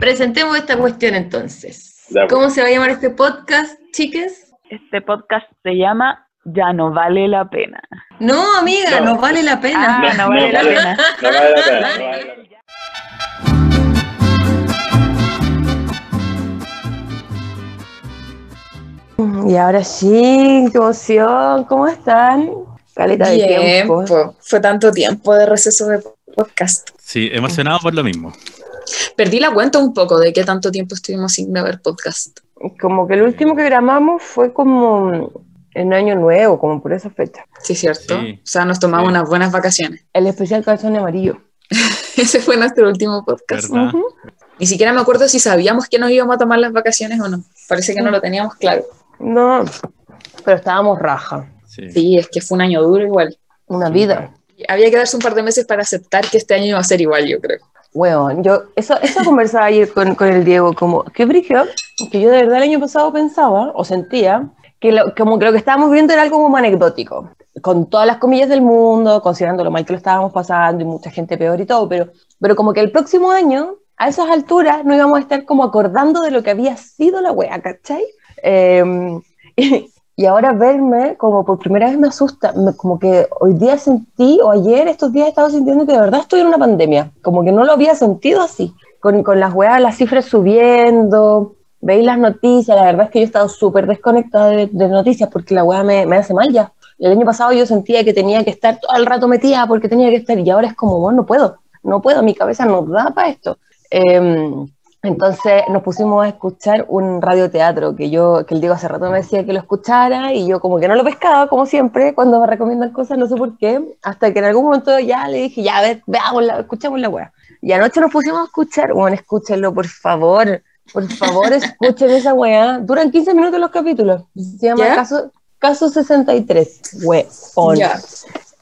presentemos esta cuestión entonces. ¿Cómo se va a llamar este podcast, chiques? Este podcast se llama Ya no vale la pena. No, amiga, No. no, vale la pena. Ah, no vale la pena. No vale la pena, no vale la pena. Y ahora sí, qué emoción, ¿cómo están? Caleta de tiempo. Tiempo. Fue tanto tiempo de receso de podcast. Sí, emocionado por lo mismo. Perdí la cuenta un poco de qué tanto tiempo estuvimos sin grabar podcast. Como que el último que grabamos fue como en Año Nuevo, como por esa fecha. Sí, cierto. Sí. O sea, nos tomamos Sí. unas buenas vacaciones. El especial calzón amarillo. Ese fue nuestro último podcast. ¿Verdad? Ujú. Ni siquiera me acuerdo si sabíamos que nos íbamos a tomar las vacaciones o no. Parece que no lo teníamos claro. No, pero estábamos raja. Sí. Sí, es que fue un año duro igual. Una vida. Había que darse un par de meses para aceptar que este año iba a ser igual, yo creo. Weón, yo, eso, eso conversaba ayer con, con el Diego, como, qué brillo, que yo de verdad el año pasado pensaba, o sentía, que lo, como que lo que estábamos viendo era algo como anecdótico, con todas las comillas del mundo, considerando lo mal que lo estábamos pasando y mucha gente peor y todo, pero, pero como que el próximo año, a esas alturas, no íbamos a estar como acordando de lo que había sido la wea, ¿cachai? Eh, y ahora verme como por primera vez me asusta, como que hoy día sentí, o ayer, estos días he estado sintiendo que de verdad estoy en una pandemia, como que no lo había sentido así, con, con las weas, las cifras subiendo, veis las noticias, la verdad es que yo he estado súper desconectada de, de noticias porque la wea me, me hace mal ya. El año pasado yo sentía que tenía que estar todo el rato metida porque tenía que estar y ahora es como, bueno, no puedo, no puedo, mi cabeza no da para esto. Em, entonces nos pusimos a escuchar un radioteatro que yo, que el Diego hace rato me decía que lo escuchara y yo como que no lo pescaba, como siempre, cuando me recomiendan cosas, no sé por qué, hasta que en algún momento ya le dije, ya, a ver, veámosla, escuchemos la wea. Y anoche nos pusimos a escuchar, bueno, escúchenlo, por favor, por favor, escuchen esa wea. Duran 15 minutos los capítulos. Se llama ¿Ya? Caso, Caso 63, weón.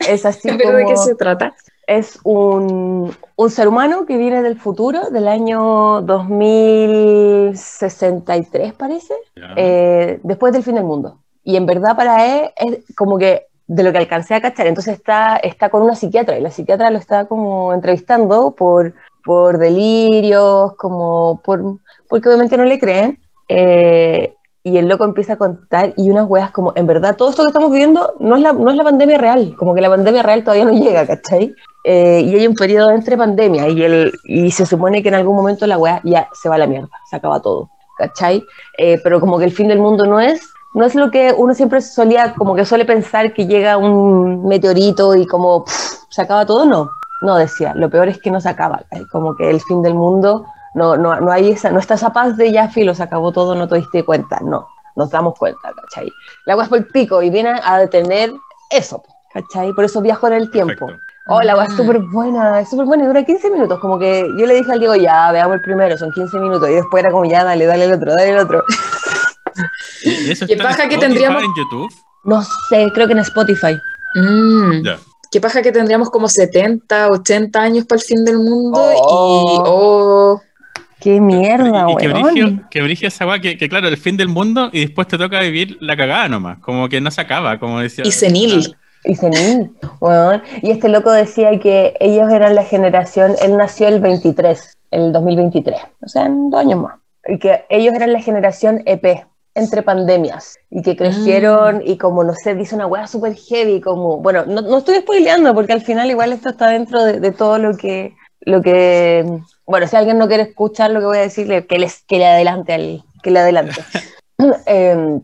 Es así ¿Pero de como- qué se trata? es un, un ser humano que viene del futuro, del año 2063, parece, eh, después del fin del mundo. Y en verdad para él es como que de lo que alcancé a cachar. Entonces está, está con una psiquiatra y la psiquiatra lo está como entrevistando por, por delirios, como por, porque obviamente no le creen. eh, y el loco empieza a contar y unas weas como, en verdad, todo esto que estamos viviendo no es la, no es la pandemia real, como que la pandemia real todavía no llega, ¿cachai? Eh, y hay un periodo entre pandemia y, el, y se supone que en algún momento la wea ya se va a la mierda, se acaba todo, ¿cachai? Eh, pero como que el fin del mundo no es, no es lo que uno siempre solía, como que suele pensar que llega un meteorito y como pff, se acaba todo, no. No, decía, lo peor es que no se acaba, ¿cachai? como que el fin del mundo, no, no, no, hay esa, no está esa paz de ya, filo, se acabó todo, no te diste cuenta, no, nos damos cuenta, ¿cachai? La agua es por el pico y viene a detener eso, ¿cachai? Por eso viajo en el tiempo. Perfecto. Oh, la agua es Mm. súper buena, es súper buena, y dura 15 minutos, como que yo le dije al Diego, ya, veamos el primero, son 15 minutos, y después era como, ya, dale, dale el otro, dale el otro. ¿Y eso Qué está en paja que tendríamos- en YouTube? No sé, creo que en Spotify. Mm. Ya. Qué paja que tendríamos como 70, 80 años para el fin del mundo Oh. y oh, Qué mierda, y, y que brigio, que brigio esa weá, que, que claro, el fin del mundo y después te toca vivir la cagada nomás, como que no se acaba, como decía. y senil. Y senil, weón. Y este loco decía que ellos eran la generación, él nació el 23, el 2023, o sea, en dos años más. Y que ellos eran la generación EP, entre pandemias, y que crecieron y como, no sé, dice una weá súper heavy, como, bueno, no, no estoy spoileando porque al final igual esto está dentro de, de todo lo que, lo que, bueno, si alguien no quiere escuchar lo que voy a decirle, que, les, que le adelante, al, que le adelante. Em,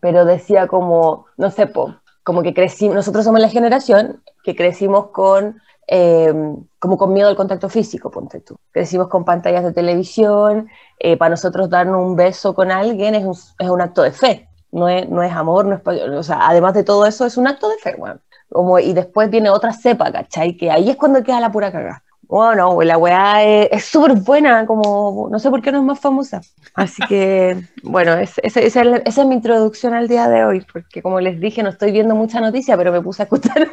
pero decía como, no sé, po, como que crecimos, nosotros somos la generación que crecimos con, eh, como con miedo al contacto físico, ponte tú. Crecimos con pantallas de televisión, eh, para nosotros darnos un beso con alguien es un, es un acto de fe, no es, no es amor, no es, o sea, además de todo eso es un acto de fe, weón. Como, y después viene otra cepa, ¿cachai? Que ahí es cuando queda la pura cagada. Bueno, la weá es súper buena, como no sé por qué no es más famosa. Así que, bueno, es- es- esa, es la- esa es mi introducción al día de hoy, porque como les dije, no estoy viendo mucha noticia, pero me puse a escuchar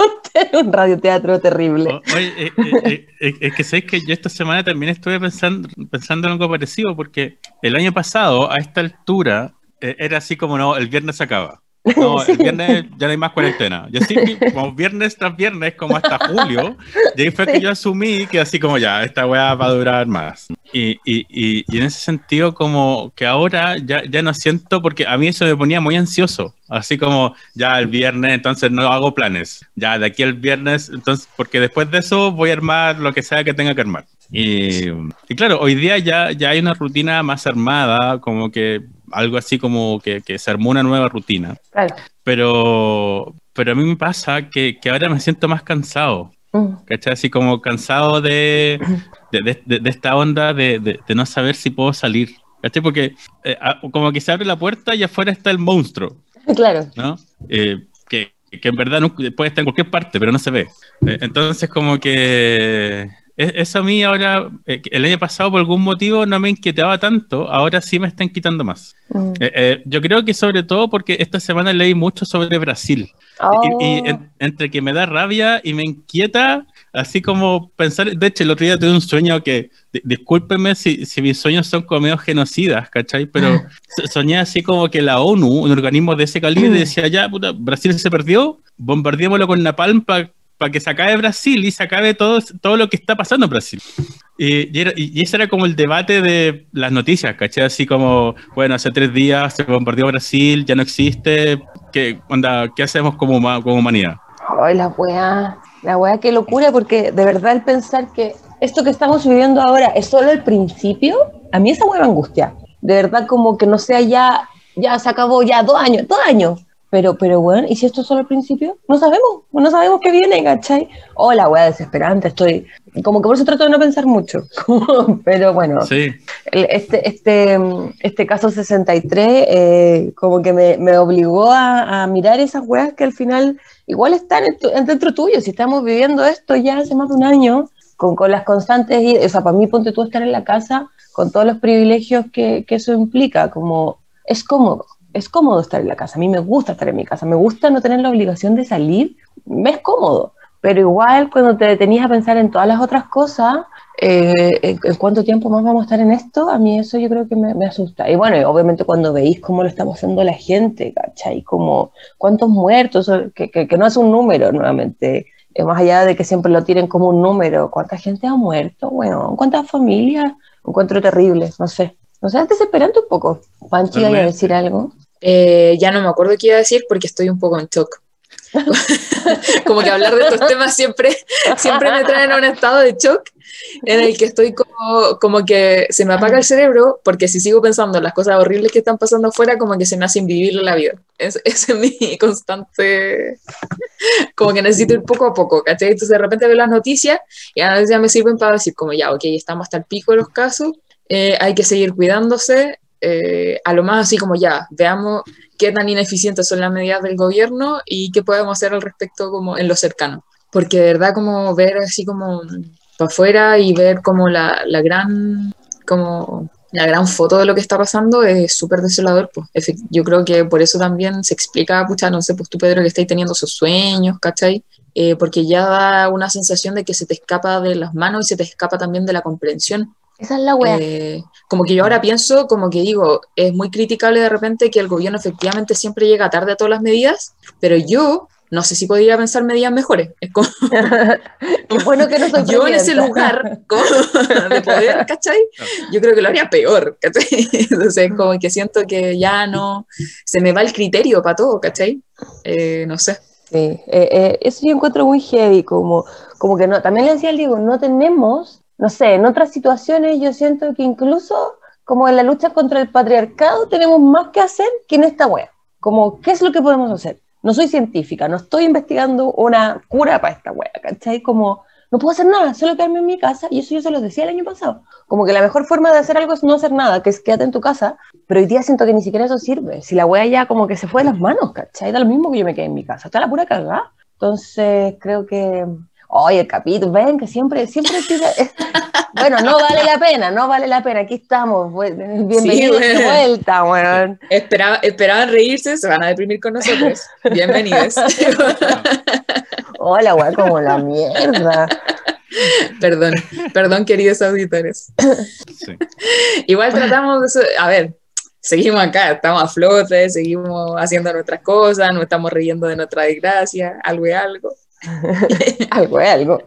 un, un radioteatro terrible. O- Oye, eh, eh, eh, es que sabéis que yo esta semana también estuve pensando, pensando en algo parecido, porque el año pasado, a esta altura, era así como no, el viernes acaba. No, Sí. el viernes ya no hay más cuarentena. Yo sí, como viernes tras viernes, como hasta julio, y ahí fue que yo asumí que así como ya, esta weá va a durar más. Y, y, y, y en ese sentido, como que ahora ya, ya no siento, porque a mí eso me ponía muy ansioso. Así como ya el viernes, entonces no hago planes. Ya de aquí al viernes, entonces, porque después de eso voy a armar lo que sea que tenga que armar. Y, y claro, hoy día ya, ya hay una rutina más armada, como que algo así como que, que se armó una nueva rutina. Claro. Pero, pero a mí me pasa que, que ahora me siento más cansado. Mm. ¿Cachai? Así como cansado de, de, de- de- de esta onda de, no saber si puedo salir. ¿Cachai? Porque eh, como que se abre la puerta y afuera está el monstruo, Claro. ¿no? Eh, que, que en verdad no- puede estar en cualquier parte, pero no se ve. Eh, entonces como que eso a mí ahora, eh, el año pasado por algún motivo no me inquietaba tanto, ahora sí me están quitando más. Mm. Eh, eh, yo creo que sobre todo porque esta semana leí mucho sobre Brasil. Oh. Y, y en- entre que me da rabia y me inquieta, así como pensar, de hecho el otro día tuve un sueño que, di- discúlpenme si, si mis sueños son como medio genocidas, ¿cachai? Pero so- soñé así como que la ONU, un organismo de ese calibre, decía, ya, puta, Brasil se perdió, bombardeémoslo con Napalm para que se acabe Brasil y se acabe todo, todo lo que está pasando en Brasil. Y, y, era- y- ese era como el debate de las noticias, ¿cachai? Así como, bueno, hace tres días se bombardeó Brasil, ya no existe, ¿qué, onda, ¿qué hacemos como, como humanidad? Ay, la weá, la weá, qué locura, porque de verdad el pensar que esto que estamos viviendo ahora es solo el principio, a mí esa weá angustia. De verdad, como que no sea ya, ya se acabó, ya dos años, dos años. Pero, pero bueno, ¿y si esto es solo el principio? No sabemos, no sabemos qué viene, ¿cachai? Oh, la weá desesperante, estoy. Como que por eso trato de no pensar mucho. pero bueno, Sí, este, este, este caso 63 eh, como que me, me obligó a, a mirar esas weas que al final igual están en dentro tuyo. Si estamos viviendo esto ya hace más de un año, con, con las constantes, y- o sea, para mí ponte tú estar en la casa con todos los privilegios que, que eso implica, como es cómodo, es cómodo estar en la casa. A mí me gusta estar en mi casa, me gusta no tener la obligación de salir, me es cómodo. Pero igual cuando te detenías a pensar en todas las otras cosas, eh, en, en cuánto tiempo más vamos a estar en esto, a mí eso yo creo que me, me asusta. Y bueno, obviamente cuando veis cómo lo está pasando la gente, ¿cachai? Como cuántos muertos, o- que, que, que no es un número nuevamente, eh, más allá de que siempre lo tienen como un número, ¿cuánta gente ha muerto? Bueno, ¿cuántas familias? Encuentro terrible, no sé. No sé, es desesperante un poco. Panchi, ¿iba a decir algo? Eh, ya no me acuerdo qué iba a decir porque estoy un poco en shock. como que hablar de estos temas siempre, siempre me traen a un estado de shock en el que estoy como, como que se me apaga el cerebro porque si sigo pensando en las cosas horribles que están pasando afuera, como que se me hace invivir la vida. Es- Ese es mi constante, como que necesito ir poco a poco, ¿cachai? Entonces de repente veo las noticias y a veces ya me sirven para decir como ya, ok, estamos hasta el pico de los casos, eh, hay que seguir cuidándose, eh, a lo más así como ya, veamos qué tan ineficientes son las medidas del gobierno y qué podemos hacer al respecto como en lo cercano. Porque de verdad como ver así como para afuera y ver como la, la gran como la gran foto de lo que está pasando es súper desolador. Pues. Yo creo que por eso también se explica, pucha, no sé, pues tú Pedro que estáis teniendo esos sueños, ¿cachai? Eh, porque ya da una sensación de que se te escapa de las manos y se te escapa también de la comprensión. Esa es la wea. Eh, como que yo ahora pienso, como que digo, es muy criticable de repente que el gobierno efectivamente siempre llega tarde a todas las medidas, pero yo no sé si podría pensar medidas mejores. Es como Qué bueno que no soy yo en ese lugar como de poder, ¿cachai? Yo creo que lo haría peor, ¿cachai? Entonces, como que siento que ya no, se me va el criterio para todo, ¿cachai? Eh, no sé. Sí, eh, eh, eso yo encuentro muy heavy, como, como que no, también le decía al Diego, no tenemos, no sé, en otras situaciones yo siento que incluso como en la lucha contra el patriarcado tenemos más que hacer que en esta wea. Como, ¿qué es lo que podemos hacer? No soy científica, no estoy investigando una cura para esta wea, ¿cachai? Como, no puedo hacer nada, solo quedarme en mi casa, y eso yo se lo decía el año pasado. Como que la mejor forma de hacer algo es no hacer nada, que es quédate en tu casa, pero hoy día siento que ni siquiera eso sirve. Si la wea ya como que se fue de las manos, ¿cachai? Da lo mismo que yo me quede en mi casa, está la pura cagada. Entonces creo que, oye, el capítulo, ven que siempre, siempre Bueno, no vale la pena, no vale la pena, aquí estamos, bienvenidos de bueno. vuelta, weón. Esperaba, esperaban reírse, se van a deprimir con nosotros. Bienvenidos. Hola, weón, como la mierda. perdón, perdón, queridos auditores. sí. Igual tratamos de... A ver, seguimos acá, estamos a flote, seguimos haciendo nuestras cosas, no estamos riendo de nuestra desgracia, algo es algo. algo es algo.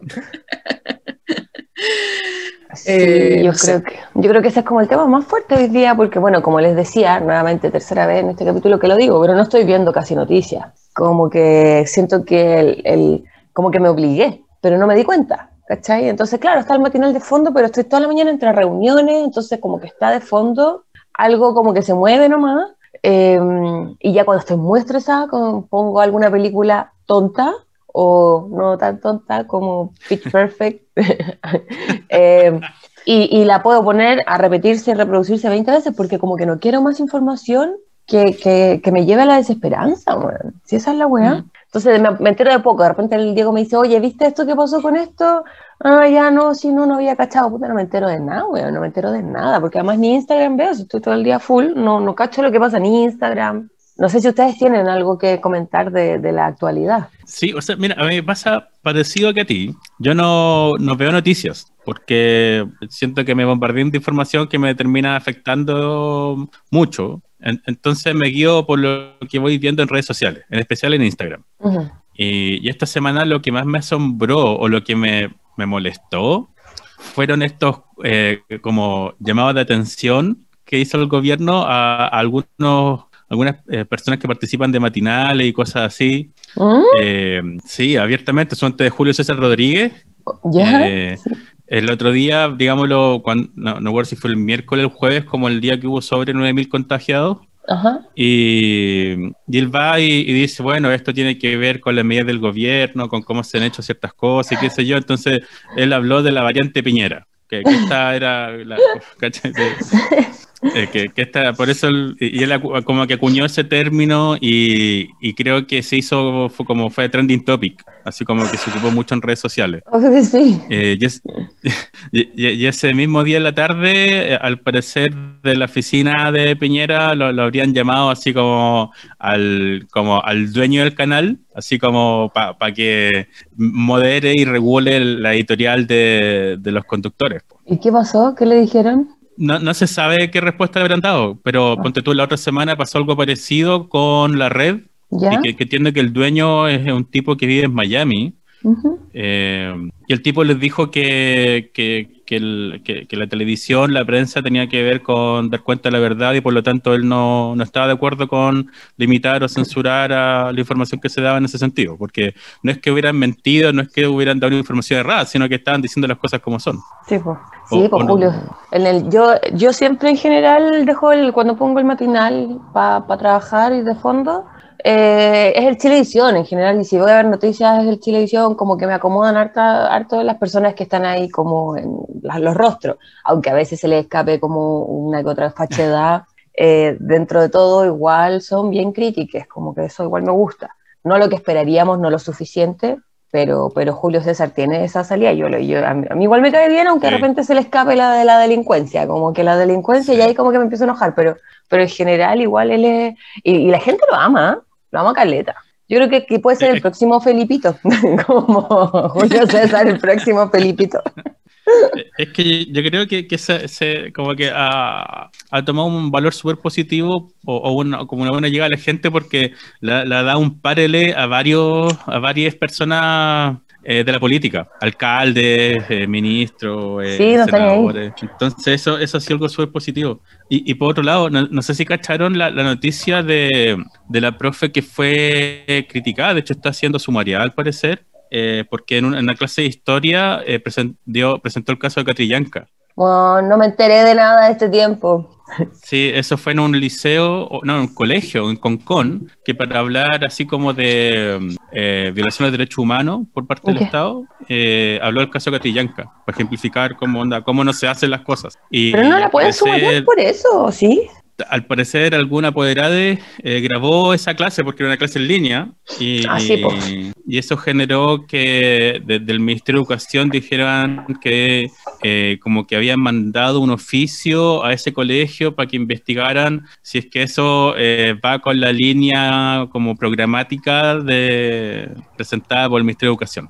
Sí, Eh, yo, no sé. creo que, yo creo que ese es como el tema más fuerte hoy día, porque bueno, como les decía, nuevamente tercera vez en este capítulo que lo digo, pero no estoy viendo casi noticias. Como que siento que el, el- como que me obligué, pero no me di cuenta, ¿cachai? Entonces, claro, está el matinal de fondo, pero estoy toda la mañana entre reuniones, entonces como que está de fondo, algo como que se mueve nomás, eh, y ya cuando estoy muy estresada, pongo alguna película tonta, o no tan tonta como Pitch Perfect, Eh, y, y la puedo poner a repetirse y reproducirse 20 veces porque como que no quiero más información que, que, que me lleve a la desesperanza, weón. Si esa es la weá. Mm. Entonces me, me entero de poco, de repente el Diego me dice, oye, ¿viste esto que pasó con esto? Ah, ya no, si no, no había cachado, puta, no me entero de nada, weón, no me entero de nada, porque además ni Instagram veo, si estoy todo el día full, no, no cacho lo que pasa ni Instagram. No sé si ustedes tienen algo que comentar de, de la actualidad. Sí, o sea, mira, a mí me pasa parecido que a ti. Yo no, no veo noticias porque siento que me bombardean de información que me termina afectando mucho. En- entonces me guío por lo que voy viendo en redes sociales, en especial en Instagram. Y, y esta semana lo que más me asombró o lo que me, me molestó fueron estos eh, como llamados de atención que hizo el gobierno a, a algunos algunas eh, personas que participan de matinales y cosas así. ¿Mm? Eh, sí, abiertamente, son de Julio César Rodríguez. ¿Ya? Eh, el otro día, digámoslo, cuando, no, no recuerdo si fue el miércoles o el jueves, como el día que hubo sobre 9.000 contagiados. Ajá. Y, y él va y, y dice, bueno, esto tiene que ver con las medidas del gobierno, con cómo se han hecho ciertas cosas y qué sé yo. Entonces, él habló de la variante Piñera, que, que esta era la... eh, que, que esta, por eso, y él acu- como que acuñó ese término y, y creo que se hizo fue como fue trending topic, así como que se ocupó mucho en redes sociales. Sí. Eh, y, es- y- y- y ese mismo día en la tarde, eh, al parecer de la oficina de Piñera, lo, lo habrían llamado así como al, como al dueño del canal, así como para que modere y regule la editorial de, de los conductores. ¿Y qué pasó? ¿Qué le dijeron? No, no se sabe qué respuesta le habrán dado, pero ponte tú, la otra semana pasó algo parecido con la red, ¿Ya? y que, que entiendo que el dueño es un tipo que vive en Miami. Eh, y el tipo les dijo que, que, que el- que- que la televisión, la prensa tenía que ver con dar cuenta de la verdad y por lo tanto él no, no estaba de acuerdo con limitar o censurar a la información que se daba en ese sentido, porque no es que hubieran mentido, no es que hubieran dado una información errada, sino que estaban diciendo las cosas como son. Sí, pues. Sí, pues no. Julio. En el, yo, yo siempre en general dejo el, cuando pongo el matinal para trabajar y de fondo, eh, es el Chilevisión en general, y si voy a ver noticias es el Chilevisión, como que me acomodan harta, harto las personas que están ahí como en los rostros, aunque a veces se les escape como una que otra fachedad, eh, dentro de todo igual son bien críticas, como que eso igual me gusta. No lo que esperaríamos, no lo suficiente, pero, pero Julio César tiene esa salida. Yo, lo- yo, a, mí, a mí igual me cae bien, aunque de Sí. repente se le escape la de la delincuencia, como que la delincuencia Sí. y ahí como que me empiezo a enojar, pero, pero en general igual él es... Y, y la gente lo ama, ¿eh? Lo ama caleta. Yo creo que, que puede ser el próximo Felipito, como Julio César, el próximo Felipito. Es que yo creo que, que se, se- como que ha, ha tomado un valor súper positivo o, o una- como una buena llegada a la gente porque la, la da un parele a varios a varias personas eh, de la política, alcaldes, eh, ministros, eh, Sí, no senadores. Entonces eso, eso ha sido algo súper positivo. Y, y por otro lado, no, no sé si cacharon la, la noticia de, de la profe que fue criticada, de hecho está haciendo sumarial al parecer, eh, porque en una, en una clase de historia eh, presen- dio- presentó el caso de Catrillanca. Bueno, no me enteré de nada de este tiempo. Sí, eso fue en un liceo, no, en un colegio, en Concón, que para hablar así como de eh, violación de derechos humanos por parte del. Estado, eh, habló del caso de Catrillanca, para ejemplificar cómo, onda, cómo no se hacen las cosas. Y, Pero no la pueden parecer- sumariar por eso, ¿sí? Al parecer alguna apoderade eh, grabó esa clase porque era una clase en línea y, Ah, sí, po. y eso generó que desde el Ministerio de Educación dijeran que eh, como que habían mandado un oficio a ese colegio para que investigaran si es que eso eh, va con la línea como programática de, presentada por el Ministerio de Educación.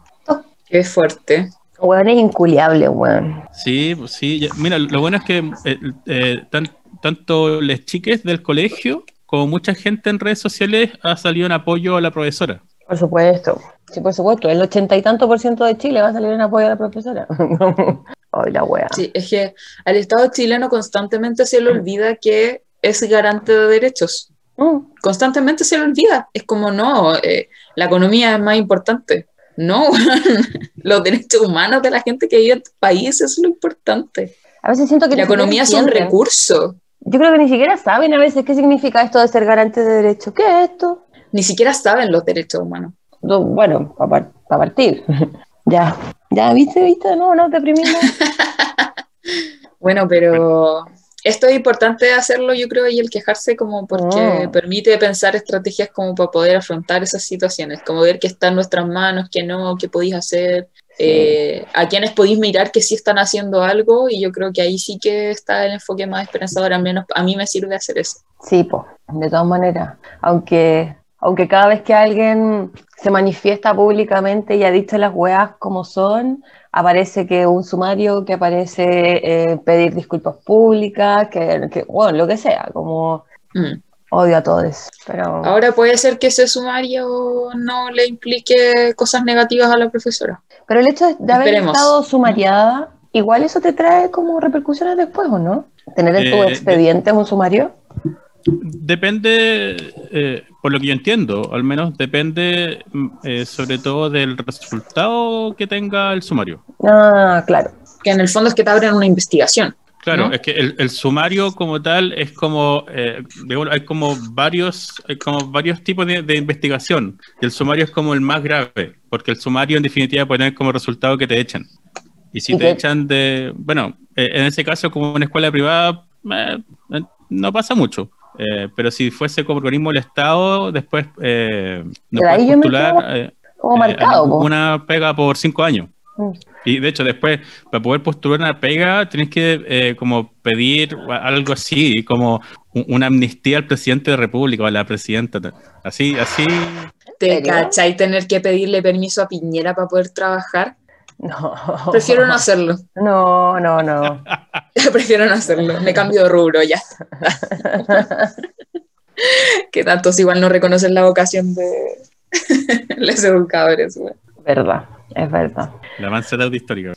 Qué fuerte. Weón es inculiable, weón. Sí, pues sí. Mira, lo bueno es que eh, eh, están tanto las chiques del colegio como mucha gente en redes sociales ha salido en apoyo a la profesora. Por supuesto. Sí, por supuesto. El ochenta y tanto por ciento de Chile va a salir en apoyo a la profesora. Ay, la wea. Sí, es que al Estado chileno constantemente se le olvida que es garante de derechos. Mm. Constantemente se le olvida. Es como, no, eh, la economía es más importante. No, los derechos humanos de la gente que vive en tu país es lo importante. A veces siento que La economía es un recurso. Yo creo que ni siquiera saben a veces qué significa esto de ser garante de derechos. ¿Qué es esto? Ni siquiera saben los derechos humanos. No, Bueno, para partir. ya, ya, ¿viste? ¿Viste? No, no, deprimimos. Bueno, pero esto es importante hacerlo, yo creo, y el quejarse como porque Oh. permite pensar estrategias como para poder afrontar esas situaciones, como ver qué está en nuestras manos, qué no, qué podéis hacer, eh, a quienes podéis mirar que sí están haciendo algo, y yo creo que ahí sí que está el enfoque más esperanzador, al menos a mí me sirve hacer eso. Sí, pues, de todas maneras. Aunque, aunque cada vez que alguien se manifiesta públicamente y ha dicho las weas como son, aparece que un sumario, que aparece eh, pedir disculpas públicas, que, que, bueno, lo que sea, como Mm. Odio a todos. Pero Ahora puede ser que ese sumario no le implique cosas negativas a la profesora. Pero el hecho de- de haber estado sumariada, igual eso te trae como repercusiones después, ¿o no? Tener en tu Eh, de- expediente un sumario. Depende, eh, por lo que yo entiendo, al menos depende mm, eh, sobre todo del resultado que tenga el sumario. Ah, claro. Que en el fondo es que te abren una investigación. Claro, ¿no? es que el, el sumario como tal es como, eh, digamos, hay como varios, hay como varios tipos de, de investigación. Y el sumario es como el más grave, porque el sumario en definitiva puede tener como resultado que te echan. Y si ¿Y te echan de, bueno, eh, en ese caso como una escuela privada, eh, eh, no pasa mucho. Eh, pero si fuese como organismo del Estado, después eh, no puedes postular Como marcado, una pega por cinco años. Mm. Y de hecho, después, para poder postular una pega, tienes que eh, como pedir algo así, como un- una amnistía al presidente de la República o a la presidenta. Así, así. ¿Te cachai tener que pedirle permiso a Piñera para poder trabajar? No. Prefiero no hacerlo. No, no, no. Prefiero no hacerlo. Me cambio de rubro ya. que tantos igual no reconocen la vocación de los educadores. güey. verdad, es verdad. La manzana de histórica.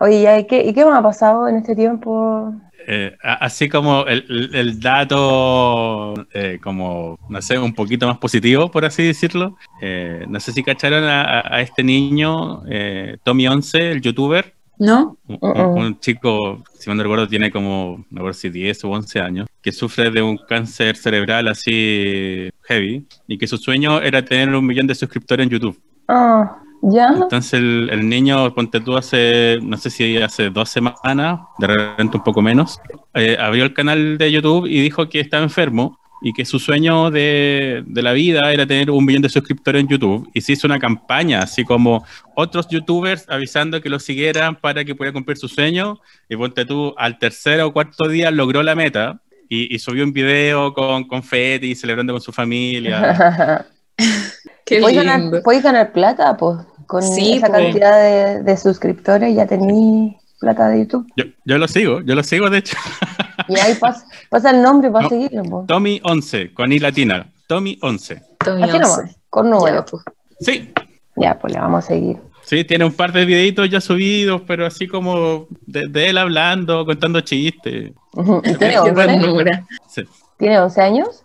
Oye. ¿y qué, ¿y qué me ha pasado en este tiempo? Eh, así como el, el- el dato, eh, como, no sé, un poquito más positivo, por así decirlo. Eh, no sé si cacharon a, a- este niño, eh, Tommy 11, el youtuber. ¿No? Un, un- un chico, si no recuerdo, tiene como, no recuerdo si 10 o 11 años, que sufre de un cáncer cerebral así heavy y que su sueño era tener un millón de suscriptores en YouTube. Ah, ¿ya? Entonces el, el niño, ponte tú hace, no sé si hace dos semanas, de repente un poco menos, eh, abrió el canal de YouTube y dijo que estaba enfermo y que su sueño de, de la vida era tener un millón de suscriptores en YouTube. Y se hizo una campaña, así como otros youtubers avisando que lo siguieran para que pudiera cumplir su sueño. Y ponte tú, al tercer o cuarto día logró la meta y, y subió un video con confeti, celebrando con su familia. Qué ¿Podéis lindo. ganar, podéis ganar plata, pues? Con Sí, esa pues. cantidad de, de suscriptores ya tenéis plata de YouTube. Yo, yo lo sigo, yo lo sigo de hecho. Y ahí pasa, pasa el nombre para No. seguirlo, pues. Tommy 11, con I latina. Tommy 11. Tommy Así 11. nomás, con Ya, números. pues. Sí, Ya, pues le vamos a seguir. sí, tiene un par de videitos ya subidos, pero así como de, de él hablando, contando chistes. Ujú. ¿Y tiene Qué 11? ternura. Sí. ¿Tiene 11 años?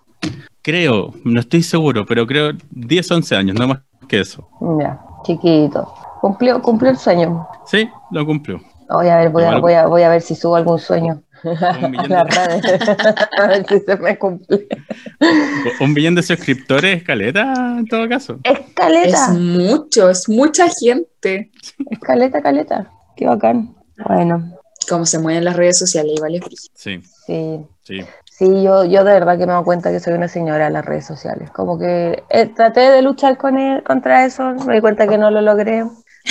Creo, no estoy seguro, pero creo 10, 11 años, no más que eso. Ya, chiquito. Cumplió, cumplió el sueño. Sí, lo cumplió. Voy a ver, voy a, voy a, voy a ver si subo algún sueño Un a millón, las de, a ver si se me cumple. un millón de suscriptores, caleta, en todo caso. Escaleta, Es mucho, es mucha gente. escaleta, caleta. Qué bacán. Bueno, Cómo se mueven las redes sociales, igual es. Sí, sí. sí. Sí, yo, yo de verdad que me doy cuenta que soy una señora en las redes sociales. Como que eh, traté de luchar con él, contra eso, me di cuenta que no lo logré,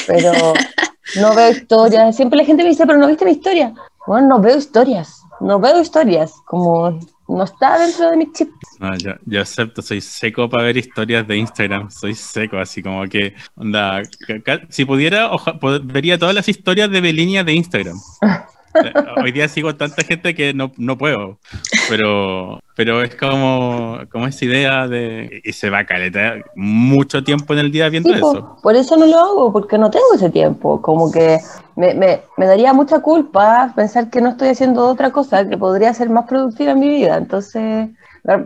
pero no veo historias. Siempre la gente me dice, pero no viste mi historia. Bueno, no veo historias, no veo historias, como no está dentro de mi chip. No, yo, yo acepto, soy seco para ver historias de Instagram, soy seco, así como que, onda, si pudiera, oja- vería todas las historias de Belinia de Instagram. Eh, Hoy día sigo tanta gente que no, no puedo. pero, pero es como, como esa idea de. Y se va a caleta mucho tiempo en el día viendo Sí, eso. por eso no lo hago, porque no tengo ese tiempo. Como que me, me, me daría mucha culpa pensar que no estoy haciendo otra cosa que podría ser más productiva en mi vida. Entonces,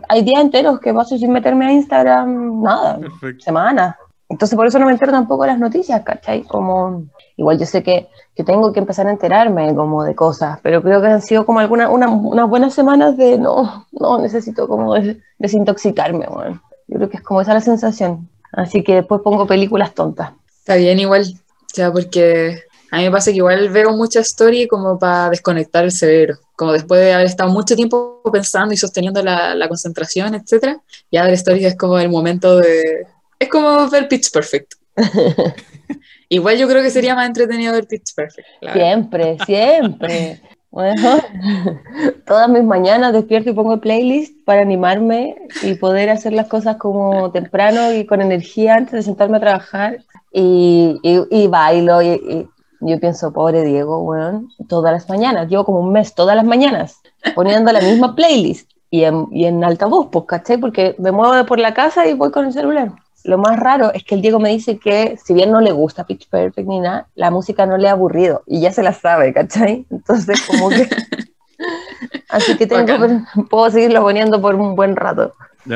hay días enteros que paso sin meterme a Instagram, nada, Perfecto. semanas. Entonces, por eso no me entero tampoco las noticias, ¿cachai? Como, igual yo sé que, que tengo que empezar a enterarme como de cosas, pero creo que han sido como alguna, una- unas buenas semanas de no, no, necesito como des- desintoxicarme, bueno. Yo creo que es como esa la sensación. Así que después pongo películas tontas. Está bien igual, o sea, porque a mí me pasa que igual veo mucha story como para desconectar el cerebro, como después de haber estado mucho tiempo pensando y sosteniendo la, la concentración, etcétera, ya ver stories es como el momento de... Es como ver Pitch Perfect. igual yo creo que sería más entretenido ver Pitch Perfect. la verdad. Siempre, siempre. Bueno, todas mis mañanas despierto y pongo playlist para animarme y poder hacer las cosas como temprano y con energía antes de sentarme a trabajar. Y, y- y bailo y, y yo pienso, pobre Diego, weón, todas las mañanas, llevo como un mes todas las mañanas poniendo la misma playlist y en, y en altavoz, pues, ¿cachai? Porque me muevo por la casa y voy con el celular. Lo más raro es que el Diego me dice que, si bien no le gusta Pitch Perfect ni nada, la música no le ha aburrido y ya se la sabe, ¿cachai? Entonces, como que. Así que tengo, Bacán. puedo seguirlo poniendo por un buen rato.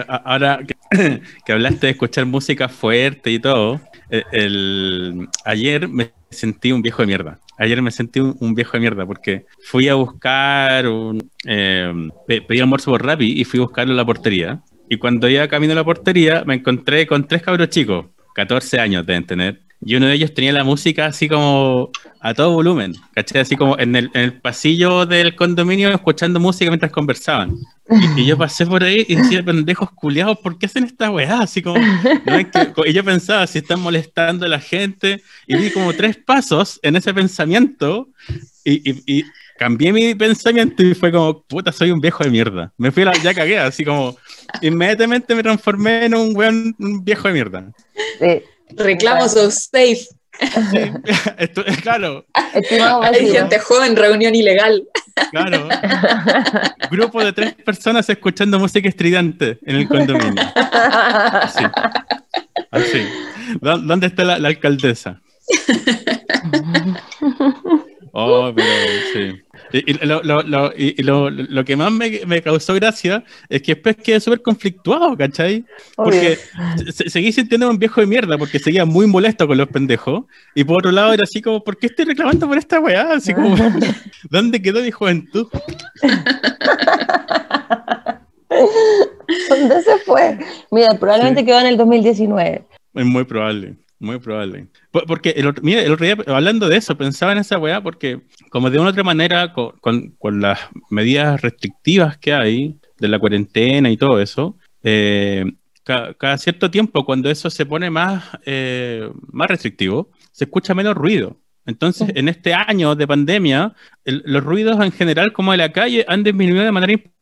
A- Ahora que, que hablaste de escuchar música fuerte y todo, eh, el, ayer me sentí un viejo de mierda. Ayer me sentí un, un viejo de mierda porque fui a buscar un. eh, pe- pedí almuerzo por Rappi y fui a buscarlo en la portería. Y cuando iba camino a la portería, me encontré con tres cabros chicos, 14 años deben tener. Y uno de ellos tenía la música así como a todo volumen, ¿cachai? Así como en el, en el pasillo del condominio escuchando música mientras conversaban. Y, y yo pasé por ahí y decía, pendejos culiados, ¿por qué hacen esta weá? Así como, no es que- y yo pensaba, si están molestando a la gente, y di como tres pasos en ese pensamiento, y, y- y cambié mi pensamiento y fue como, puta, soy un viejo de mierda. Me fui a la, ya cagué, así como, inmediatamente me transformé en un weón, un viejo de mierda. Sí. Reclamos so safe. Sí, esto- claro, Estimado Hay vecino. gente joven, reunión ilegal. claro. Grupo de tres personas escuchando música estridente en el condominio. Así. Así. ¿Dó- ¿Dónde está la, la alcaldesa? Oh, pero sí. Y, y lo, lo- lo- y- y lo- lo que más me, me causó gracia es que después quedé súper conflictuado, ¿cachai? Porque se- seguí sintiendo un viejo de mierda porque seguía muy molesto con los pendejos. Y por otro lado era así como, ¿por qué estoy reclamando por esta weá? Así como, ¿dónde quedó mi juventud? ¿Dónde se fue? Mira, probablemente quedó en el 2019. Es muy probable, muy probable. Por- Porque, el otro, mira, el otro día, hablando de eso, pensaba en esa weá porque, como de una u otra manera, co- con, con las medidas restrictivas que hay de la cuarentena y todo eso, eh, ca- cada cierto tiempo, cuando eso se pone más, eh, más restrictivo, se escucha menos ruido. Entonces, en este año de pandemia, el- los ruidos en general, como de la calle, han disminuido de manera importante.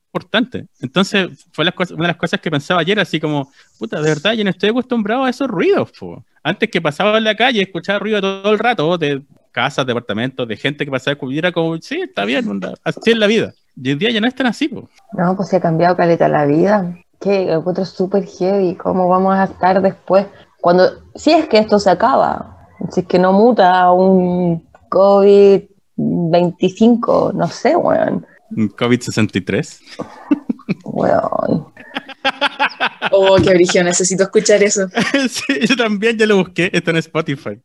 Entonces, fue las una de las cosas que pensaba ayer, así como, puta, de verdad, yo no estoy acostumbrado a esos ruidos. po. Antes que pasaba en la calle, escuchaba ruido todo el rato de casas, departamentos, de gente que pasaba y era como, sí, está bien, así es la vida. Y hoy día ya no es tan así. po. No, pues se ha cambiado caleta la vida. Que encuentro súper heavy. ¿Cómo vamos a estar después? Cuando, si es que esto se acaba, si es que no muta un COVID-25, no sé, weón. Un COVID-63. Weón. Oh, qué brillo, necesito escuchar eso. sí, yo también ya lo busqué, está en Spotify.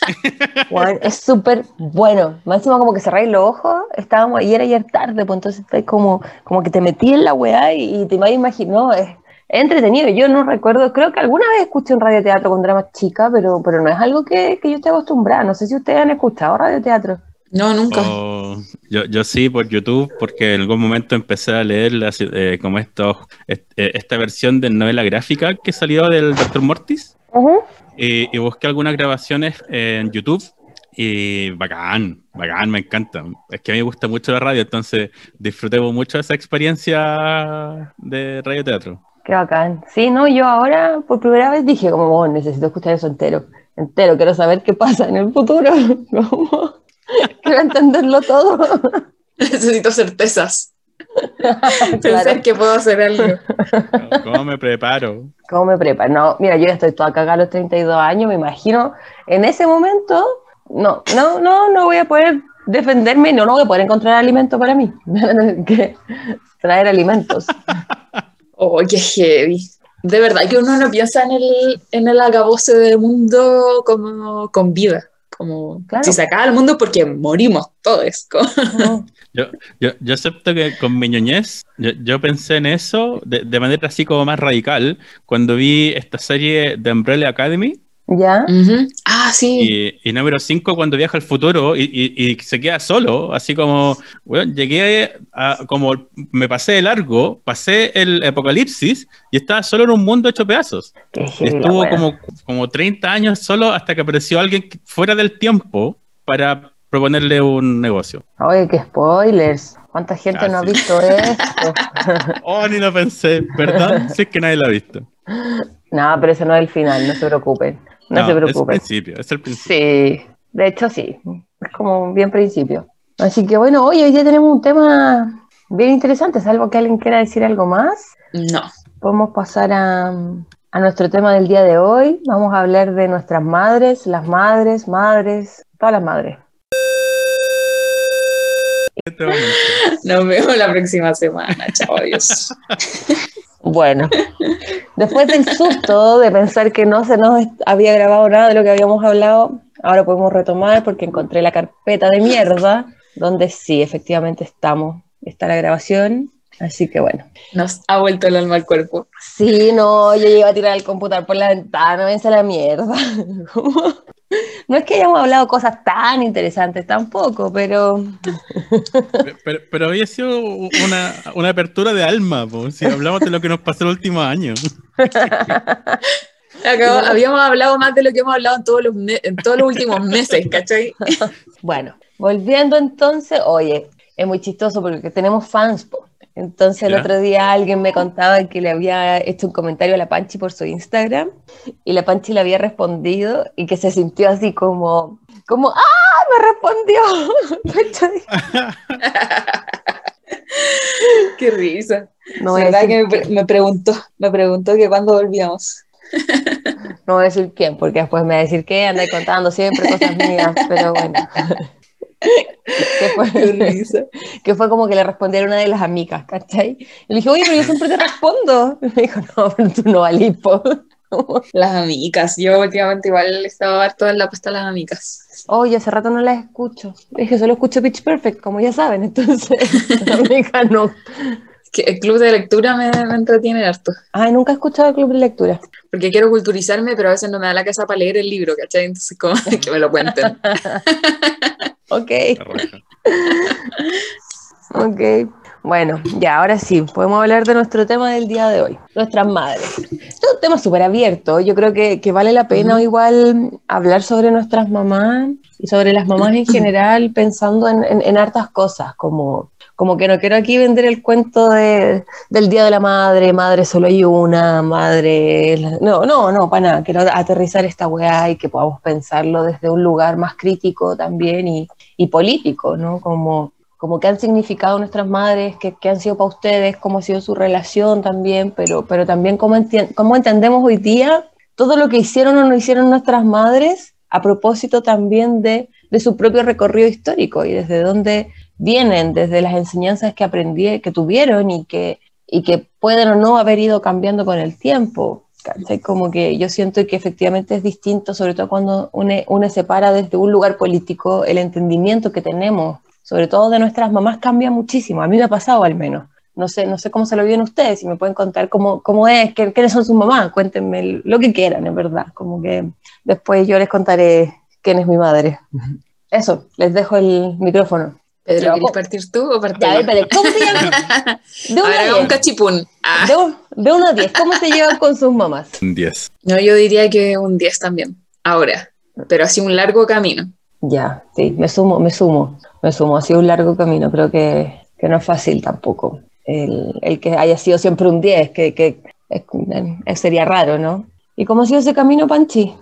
Weón, es súper bueno. Máximo como que cerráis los ojos, estábamos ayer ayer tarde, pues entonces estáis como, como que te metí en la weá y, y te imaginar, no, es, es entretenido. Yo no recuerdo, creo que alguna vez escuché un radioteatro cuando era más chica, pero, pero no es algo que, que yo esté acostumbrada. No sé si ustedes han escuchado radioteatro. No, nunca. Oh, yo, yo sí, por YouTube, porque en algún momento empecé a leer las, eh, como estos, est- eh, esta versión de novela gráfica que salió del Dr. Mortis. y, y busqué algunas grabaciones en YouTube y bacán, bacán, me encanta. Es que a mí me gusta mucho la radio, entonces disfruté mucho esa experiencia de radioteatro. Qué bacán. Sí, no, yo ahora por primera vez dije como, "Oh, necesito escuchar eso entero, entero, quiero saber qué pasa en el futuro. Como, quiero entenderlo todo. Necesito certezas. Pensar Claro. que puedo hacer algo. ¿Cómo me preparo? ¿Cómo me preparo? No, mira, yo ya estoy toda cagada a los 32 años, me imagino, en ese momento, no, no, no, no voy a poder defenderme, no, no voy a poder encontrar alimento para mí. que traer alimentos. Oh, qué heavy. De verdad que uno no piensa en el, en el acabose del mundo como con vida. Como Claro. si se acaba el mundo porque morimos todos. yo, yo acepto que con mi ñoñez, yo, yo pensé en eso de, de manera así como más radical cuando vi esta serie de Umbrella Academy ¿Ya? Ah, sí. y, y número 5 cuando viaja al futuro y, y- y se queda solo, así como, bueno, llegué a, como me pasé de largo, pasé el apocalipsis y estaba solo en un mundo hecho pedazos. Estuvo como, como 30 años solo hasta que apareció alguien fuera del tiempo para proponerle un negocio. Oye, qué spoilers. ¿Cuánta gente Ah, no ha visto esto? Oh, ni lo pensé, ¿verdad? Si es que nadie lo ha visto. no, pero ese no es el final, no se preocupen. No, se Es el preocupen. principio, es el principio. Sí, de hecho sí, es como bien principio. Así que bueno, hoy hoy ya tenemos un tema bien interesante, salvo que alguien quiera decir algo más. No. Podemos pasar a, a nuestro tema del día de hoy. Vamos a hablar de nuestras madres, las madres, madres, todas las madres. Nos vemos la próxima semana. Chao, adiós. Bueno, después del susto de pensar que no se nos había grabado nada de lo que habíamos hablado, ahora podemos retomar porque encontré la carpeta de mierda donde sí, efectivamente estamos, está la grabación. Así que bueno. Nos ha vuelto el alma al cuerpo. Sí, no, yo iba a tirar el computador por la ventana, vence la mierda. No es que hayamos hablado cosas tan interesantes tampoco, pero Pero, pero había sido una, una apertura de alma, po, si hablamos de lo que nos pasó el último año. Acabo- habíamos hablado más de lo que hemos hablado en todos los, en todos los últimos meses, ¿cachai? bueno, volviendo entonces, oye, es muy chistoso porque tenemos fans, po. Entonces el Ya. otro día alguien me contaba que le había hecho un comentario a la Panchi por su Instagram y la Panchi le había respondido y que se sintió así como, como, ¡ah! Me respondió. ¿Cachai? Qué risa. No voy, a ¿Verdad decir, que me, pre- me preguntó, me preguntó que cuándo volvíamos. no voy a decir quién, porque después me va a decir que anda contando siempre cosas mías, pero bueno. que, fue, Qué risa. que fue como que le respondiera una de las amigas, ¿cachai? Y le dije, oye, pero yo siempre te respondo. Y me dijo, no, pero tú no valís. Las amigas. Yo últimamente igual estaba harto en la pasta de las amigas. Oye, hace rato no las escucho. Es que solo escucho Pitch Perfect, como ya saben, entonces, amiga, no. Que el club de lectura me, me entretiene harto. Ay, nunca he escuchado el club de lectura. Porque quiero culturizarme, pero a veces no me da la casa para leer el libro, ¿cachai? Entonces, como que me lo cuenten. Ok, ok. Bueno, ya, ahora sí, podemos hablar de nuestro tema del día de hoy, nuestras madres. Es un tema súper abierto, yo creo que, que vale la pena igual hablar sobre nuestras mamás y sobre las mamás en general, pensando en, en- en hartas cosas, como, como que no quiero aquí vender el cuento de, del Día de la Madre, madre solo hay una, madre... No, no, no, para nada, quiero aterrizar esta weá y que podamos pensarlo desde un lugar más crítico también y, y político, ¿no? Como como qué han significado nuestras madres, qué, qué han sido para ustedes, cómo ha sido su relación también, pero, pero también cómo, cómo entendemos hoy día todo lo que hicieron o no hicieron nuestras madres a propósito también de, de su propio recorrido histórico y desde dónde vienen, desde las enseñanzas que aprendí, que tuvieron y que, y que pueden o no haber ido cambiando con el tiempo. ¿cachai? Como que yo siento que efectivamente es distinto, sobre todo cuando uno, uno se para desde un lugar político, el entendimiento que tenemos sobre todo de nuestras mamás, cambia muchísimo. A mí me ha pasado al menos. No sé, no sé cómo se lo viven ustedes, si me pueden contar cómo, cómo es, qué, quiénes son sus mamás, cuéntenme lo que quieran, en verdad. Como que después yo les contaré quién es mi madre. Eso, les dejo el micrófono. Pedro, ¿quieres partir tú o parto Ya, a ver, espere, ¿cómo se llaman? De A ver, haga un uno a diez. cachipún. Ah, De un- de uno a diez, ¿cómo se llevan con sus mamás? Un 10. no, yo diría que un 10 también. Ahora, pero así un largo camino. Ya, sí, me sumo, me sumo, me sumo. Ha sido un largo camino, creo que, que no es fácil tampoco. El, el que haya sido siempre un 10, que, que es- eh, sería raro, ¿no? ¿Y cómo ha sido ese camino, Panchi?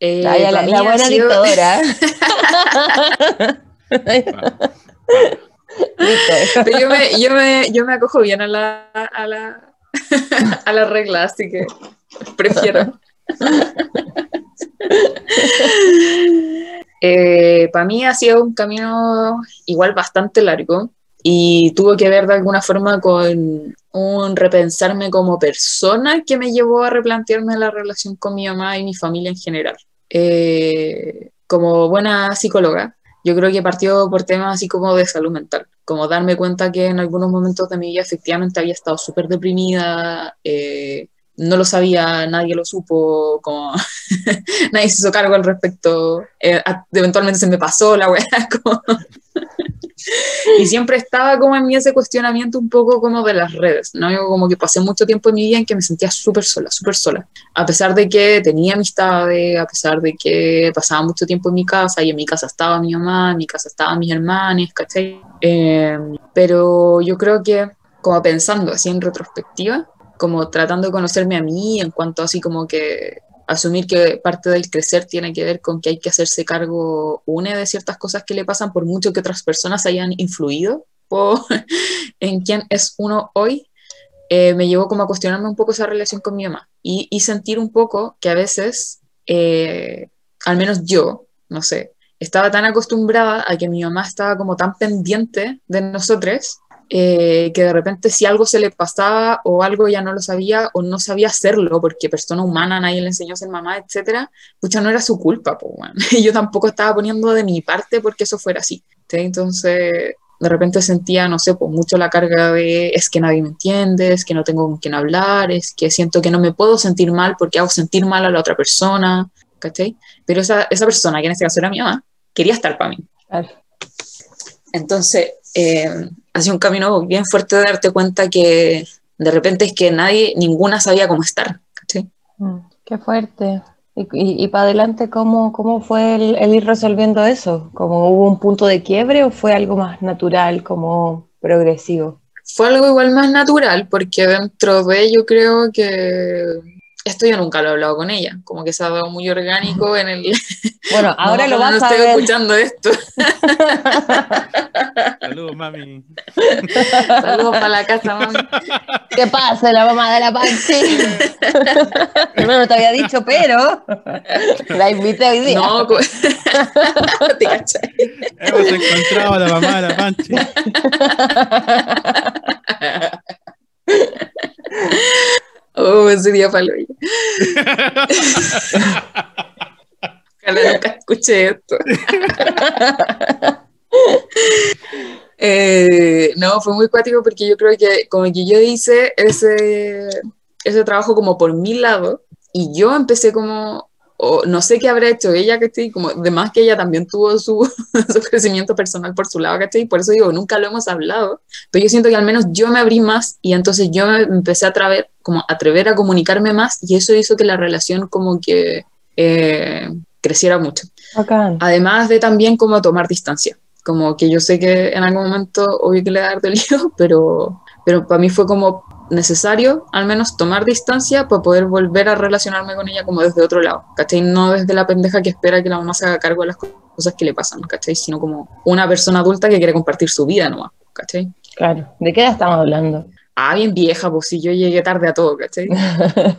Eh, La, la- la ha buena sido- dictadora. Pero yo me, yo me, yo me acojo bien a la, a la, a la regla, así que prefiero. Para mí ha sido un camino igual bastante largo y tuvo que ver de alguna forma con un repensarme como persona que me llevó a replantearme la relación con mi mamá y mi familia en general. Eh, como buena psicóloga, yo creo que partió por temas así como de salud mental, como darme cuenta que en algunos momentos de mi vida efectivamente había estado súper deprimida, eh, no lo sabía, nadie lo supo, como nadie se hizo cargo al respecto, eh, eventualmente se me pasó la weá, como... y siempre estaba como en mí ese cuestionamiento un poco como de las redes, ¿no? Yo como que pasé mucho tiempo en mi vida en que me sentía súper sola, súper sola, a pesar de que tenía amistades, a pesar de que pasaba mucho tiempo en mi casa y en mi casa estaba mi mamá, en mi casa estaban mis hermanos, ¿cachai? Eh, pero yo creo que como pensando así en retrospectiva, como tratando de conocerme a mí en cuanto así como que asumir que parte del crecer tiene que ver con que hay que hacerse cargo une de ciertas cosas que le pasan por mucho que otras personas hayan influido en quién es uno hoy, eh, me llevó como a cuestionarme un poco esa relación con mi mamá y, y sentir un poco que a veces, eh, al menos yo, no sé, estaba tan acostumbrada a que mi mamá estaba como tan pendiente de nosotros eh, que de repente si algo se le pasaba o algo ya no lo sabía o no sabía hacerlo porque persona humana nadie le enseñó a ser mamá, etcétera, pucha, no era su culpa, pues, bueno. yo tampoco estaba poniendo de mi parte porque eso fuera así. Entonces, de repente sentía, no sé, pues mucho la carga de es que nadie me entiende, es que no tengo con quién hablar, es que siento que no me puedo sentir mal porque hago sentir mal a la otra persona, ¿cachai? Pero esa, esa persona, que en este caso era mi mamá, quería estar para mí. Entonces, eh, ha sido un camino bien fuerte de darte cuenta que de repente es que nadie, ninguna sabía cómo estar. ¿cachai? Mm, Qué fuerte. Y, y, y para adelante, ¿cómo, cómo fue el, el ir resolviendo eso? ¿Cómo hubo un punto de quiebre o fue algo más natural, como progresivo? Fue algo igual más natural, porque dentro de yo creo que esto yo nunca lo he hablado con ella, como que se ha dado muy orgánico en el... Bueno, ahora No, lo vas no a estoy ver. escuchando esto. Saludos, mami. Saludos para la casa, mami. ¿Qué pasa, la mamá de la Panchi? no, no te había dicho, pero la invité hoy día. No, co- te cachai. Hemos encontrado a la mamá de la Panchi. Oh, sería palo. Ojalá nunca escuche esto. Eh, no, fue muy cuático porque yo creo que como que yo hice ese, ese trabajo como por mi lado y yo empecé como, o no sé qué habrá hecho ella, ¿cachai? Como de más que ella también tuvo su, su crecimiento personal por su lado, ¿cachai? Por eso digo, nunca lo hemos hablado, pero yo siento que al menos yo me abrí más y entonces yo me empecé a atrever, como atrever a comunicarme más y eso hizo que la relación como que eh, creciera mucho. Bacán. Además de también como tomar distancia, como que yo sé que en algún momento obvio que le da lío, pero, pero para mí fue como necesario al menos tomar distancia para poder volver a relacionarme con ella como desde otro lado, ¿cachai? No desde la pendeja que espera que la mamá se haga cargo de las cosas que le pasan, ¿cachai? Sino como una persona adulta que quiere compartir su vida nomás, ¿cachai? Claro. ¿De qué edad estamos hablando? Ah, bien vieja, pues si yo llegué tarde a todo, ¿cachai?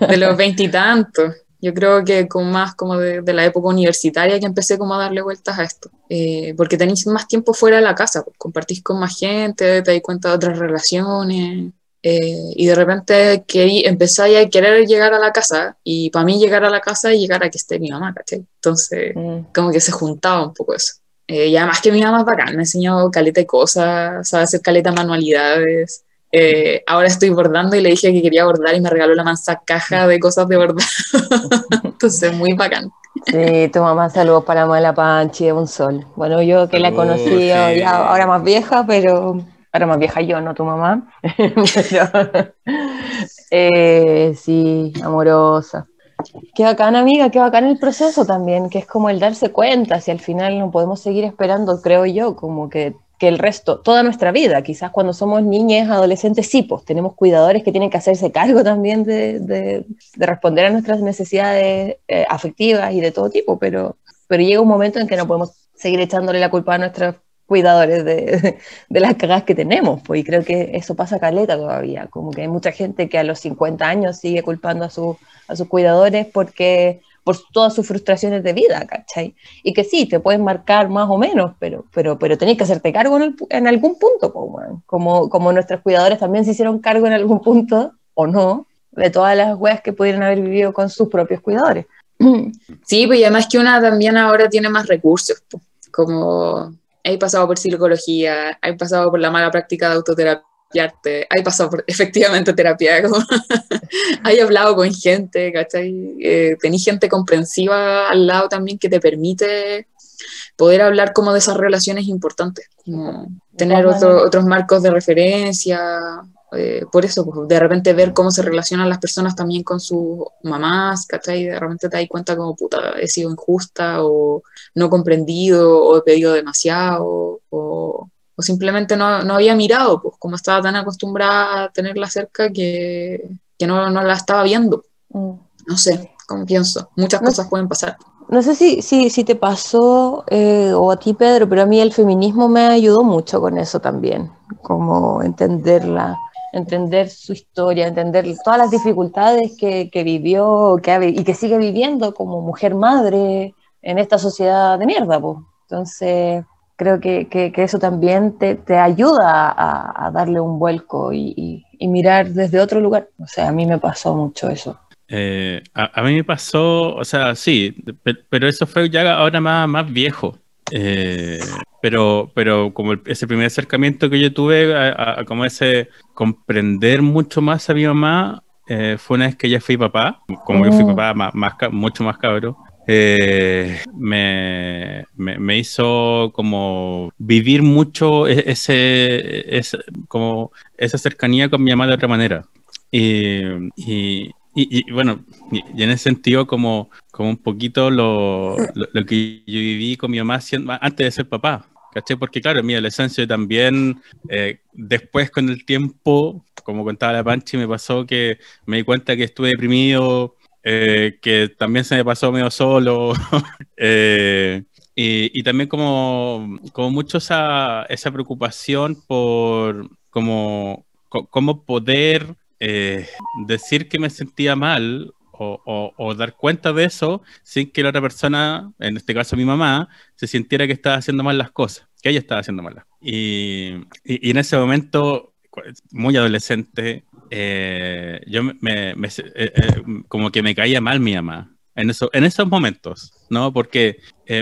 De los veintitantos. Yo creo que con más como de, de, la época universitaria que empecé como a darle vueltas a esto. Eh, porque tenéis más tiempo fuera de la casa, pues, compartís con más gente, te das cuenta de otras relaciones. Eh, y de repente que empezáis a querer llegar a la casa y para mí llegar a la casa y llegar a que esté mi mamá, ¿cachai? Entonces, Mm. como que se juntaba un poco eso. Eh, y además que mi mamá es bacán, me ha enseñado caleta de cosas, sabe hacer caleta de manualidades. Eh, ahora estoy bordando y le dije que quería bordar y me regaló la mansa caja de cosas de bordar. Entonces, muy bacán. Sí, tu mamá saludos para la mamá de la Panchi de un sol. Bueno, yo que la conocí sí. ya ahora más vieja, pero ahora más vieja yo, no tu mamá. Eh, sí, amorosa. Qué bacán, amiga, qué bacán el proceso también, que es como el darse cuenta, si al final no podemos seguir esperando, creo yo, como que, que el resto, toda nuestra vida, quizás cuando somos niñas, adolescentes, sí, pues tenemos cuidadores que tienen que hacerse cargo también de, de- de responder a nuestras necesidades eh, afectivas y de todo tipo, pero, pero llega un momento en que no podemos seguir echándole la culpa a nuestros cuidadores de, las cagadas que tenemos, pues, y creo que eso pasa caleta todavía, como que hay mucha gente que a los 50 años sigue culpando a, su, a sus cuidadores porque por todas sus frustraciones de vida, ¿cachai? Y que sí, te pueden marcar más o menos, pero, pero, pero tenés que hacerte cargo en, algún punto, weón. como, como nuestros cuidadores también se hicieron cargo en algún punto, o no, de todas las weas que pudieran haber vivido con sus propios cuidadores. Sí, pues y además que una también ahora tiene más recursos, po. como he pasado por psicología, he pasado por la mala práctica de autoterapiarte, he pasado por efectivamente terapia, he hablado con gente, ¿cachai? Eh, tenés gente comprensiva al lado también que te permite poder hablar como de esas relaciones importantes, como tener otro- otros marcos de referencia, eh, por eso, pues, de repente ver cómo se relacionan las personas también con sus mamás, ¿cachai? De repente te das cuenta como, puta, he sido injusta o no comprendido o he pedido demasiado o, o simplemente no, no había mirado, pues como estaba tan acostumbrada a tenerla cerca que, que no, no la estaba viendo. Mm. No sé, como pienso, muchas No cosas pueden pasar. No sé si, si, si te pasó eh, o a ti, Pedro, pero a mí el feminismo me ayudó mucho con eso también, como entenderla, entender su historia, entender todas las dificultades que, que vivió que ha y que sigue viviendo como mujer madre en esta sociedad de mierda. pues. Entonces, creo que, que- eso también te, te ayuda a, a darle un vuelco y, y- mirar desde otro lugar. O sea, a mí me pasó mucho eso. Eh, a, a mí me pasó, o sea, sí, pe- pero eso fue ya ahora más, más viejo. Eh, pero, pero como el- ese primer acercamiento que yo tuve a, a- a como ese comprender mucho más a mi mamá eh, fue una vez que ya fui papá, como yo fui Mm. papá más, más mucho más cabro. eh, me, me, me hizo como vivir mucho e- ese, ese- como esa cercanía con mi mamá de otra manera. Y, y, y- y, bueno, y, en ese sentido como, como un poquito lo, lo, lo que yo viví con mi mamá siendo- antes de ser papá. ¿Cachai? Porque claro, en mi adolescencia también, eh, después con el tiempo, como contaba la Panchi, me pasó que me di cuenta que estuve deprimido, eh, que también se me pasó medio solo, eh, y, y también como, como mucho esa, esa preocupación por como, co- cómo poder eh, decir que me sentía mal o, dar cuenta de eso sin que la otra persona, en este caso mi mamá, se sintiera que estaba haciendo mal las cosas, que ella estaba haciendo mal. Y, en ese momento, muy adolescente, eh, yo me, eh, como que me caía mal mi mamá. En, eso, en esos momentos, ¿no? Porque,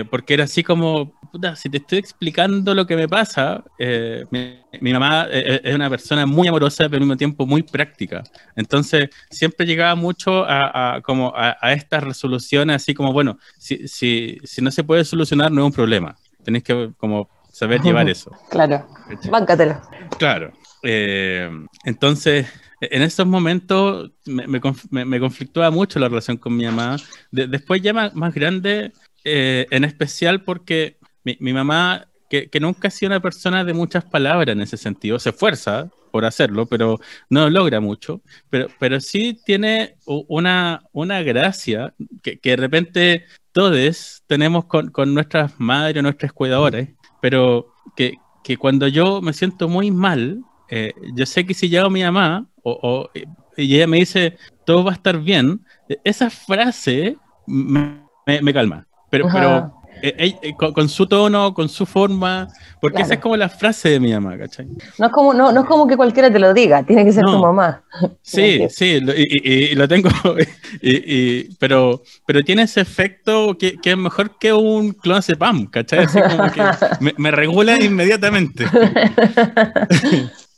porque era así como, puta, si te estoy explicando lo que me pasa, eh, mi, mi mamá eh, es una persona muy amorosa, pero al mismo tiempo muy práctica. Entonces, siempre llegaba mucho a, a- como a, a estas resoluciones, así como, bueno, si, si, si no se puede solucionar, no es un problema. Tenéis que como saber llevar eso. Claro, báncatelo. Claro. Eh, entonces, en estos momentos me, me me- conflictúa mucho la relación con mi mamá. De- después ya más, más grande, eh, en especial porque mi, mamá, que, que nunca ha sido una persona de muchas palabras en ese sentido, se esfuerza por hacerlo, pero no logra mucho. Pero, pero sí tiene una, una gracia que, de repente todos tenemos con, con nuestras madres o nuestras cuidadoras, pero que, que cuando yo me siento muy mal, eh, yo sé que si llego a mi mamá o, o- y ella me dice todo va a estar bien, eh, esa frase me, calma. Pero, pero eh, eh, con, con su tono, con su forma, porque esa es como la frase de mi mamá, ¿cachai? No es, como, no, no es como que cualquiera te lo diga, tiene que ser No. tu mamá. Sí, sí, lo- y, y- y lo tengo, y- pero, pero tiene ese efecto que, que es mejor que un clonazepam, ¿cachai? Así como que me, me regula inmediatamente.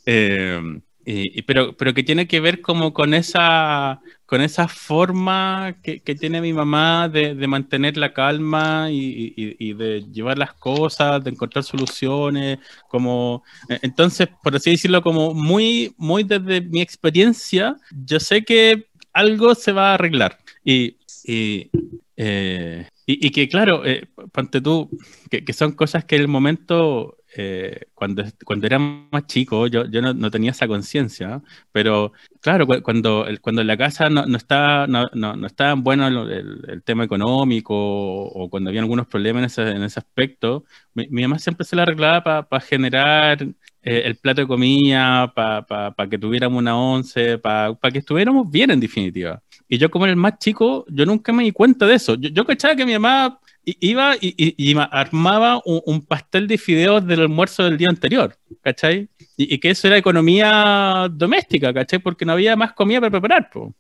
Eh, pero, pero que tiene que ver como con esa, con esa forma que, tiene mi mamá de, mantener la calma y, de llevar las cosas, de encontrar soluciones, como eh, entonces, por así decirlo, como muy, muy desde mi experiencia, yo sé que algo se va a arreglar. Y, y, eh, y- que claro, eh, tú, que, que son cosas que en el momento eh, cuando, cuando era más chico, yo, yo no, no tenía esa conciencia, pero claro, cu- cuando, cuando en la casa no, no está, no, no, estaba bueno el, el- tema económico o, cuando había algunos problemas en ese, en ese aspecto, mi, mi mamá siempre se la arreglaba para generar eh, el plato de comida, para que tuviéramos una once, para que estuviéramos bien en definitiva. Y yo como era el más chico, yo nunca me di cuenta de eso. Yo, yo cachaba que mi mamá iba y, y- y ma- armaba un, un pastel de fideos del almuerzo del día anterior, ¿cachai? Y, y que eso era economía doméstica, ¿cachai? Porque no había más comida para preparar, po.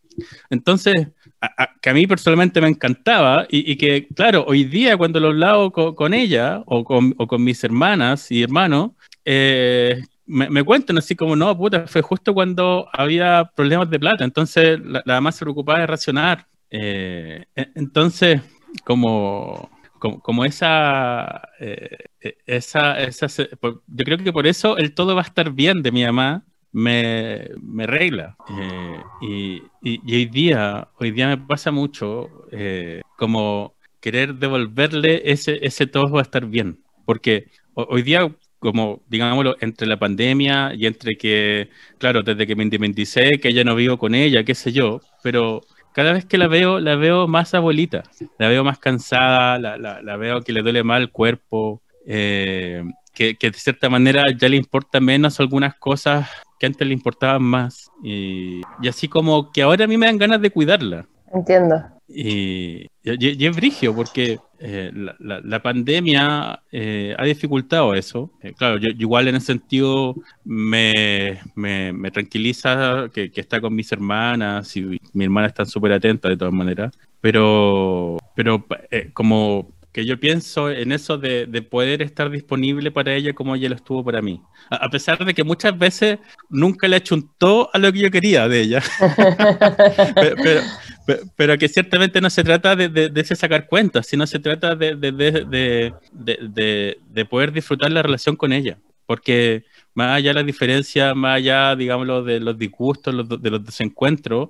Entonces, a- a- que a mí personalmente me encantaba y, que, claro, hoy día cuando lo hablaba con, con ella o con, o con mis hermanas y hermanos, eh, me, me cuentan así como, no, puta, fue justo cuando había problemas de plata, entonces la, la mamá se preocupaba de racionar. Eh, entonces, como, como, como esa, eh, eh, esa, esa, yo creo que por eso el todo va a estar bien de mi mamá me, me regla. Eh, y, y- y hoy día, hoy día me pasa mucho eh, como querer devolverle ese, ese todo va a estar bien. Porque ho- hoy día, como digámoslo, entre la pandemia y entre que, claro, desde que me independicé, que ya no vivo con ella, qué sé yo, pero cada vez que la veo, la veo más abuelita, la veo más cansada, la, la- veo que le duele mal el cuerpo, eh, que, que de cierta manera ya le importa menos algunas cosas que antes le importaban más. Y, y así como que ahora a mí me dan ganas de cuidarla. Entiendo. Y, y- y es brigio porque eh, la, la- la pandemia eh, ha dificultado eso. Eh, claro, yo, yo igual en ese sentido me, me- me tranquiliza que, que está con mis hermanas y mi hermana está súper atenta de todas maneras. Pero, pero eh, como que yo pienso en eso de, de poder estar disponible para ella como ella lo estuvo para mí. A, a pesar de que muchas veces nunca le achuntó a lo que yo quería de ella. pero, pero, pero- pero que ciertamente no se trata de, de- de sacar cuentas, sino se trata de, de- de- de- de- de- de poder disfrutar la relación con ella. Porque más allá de las diferencias, más allá, digámoslo, de los disgustos, los- de los desencuentros,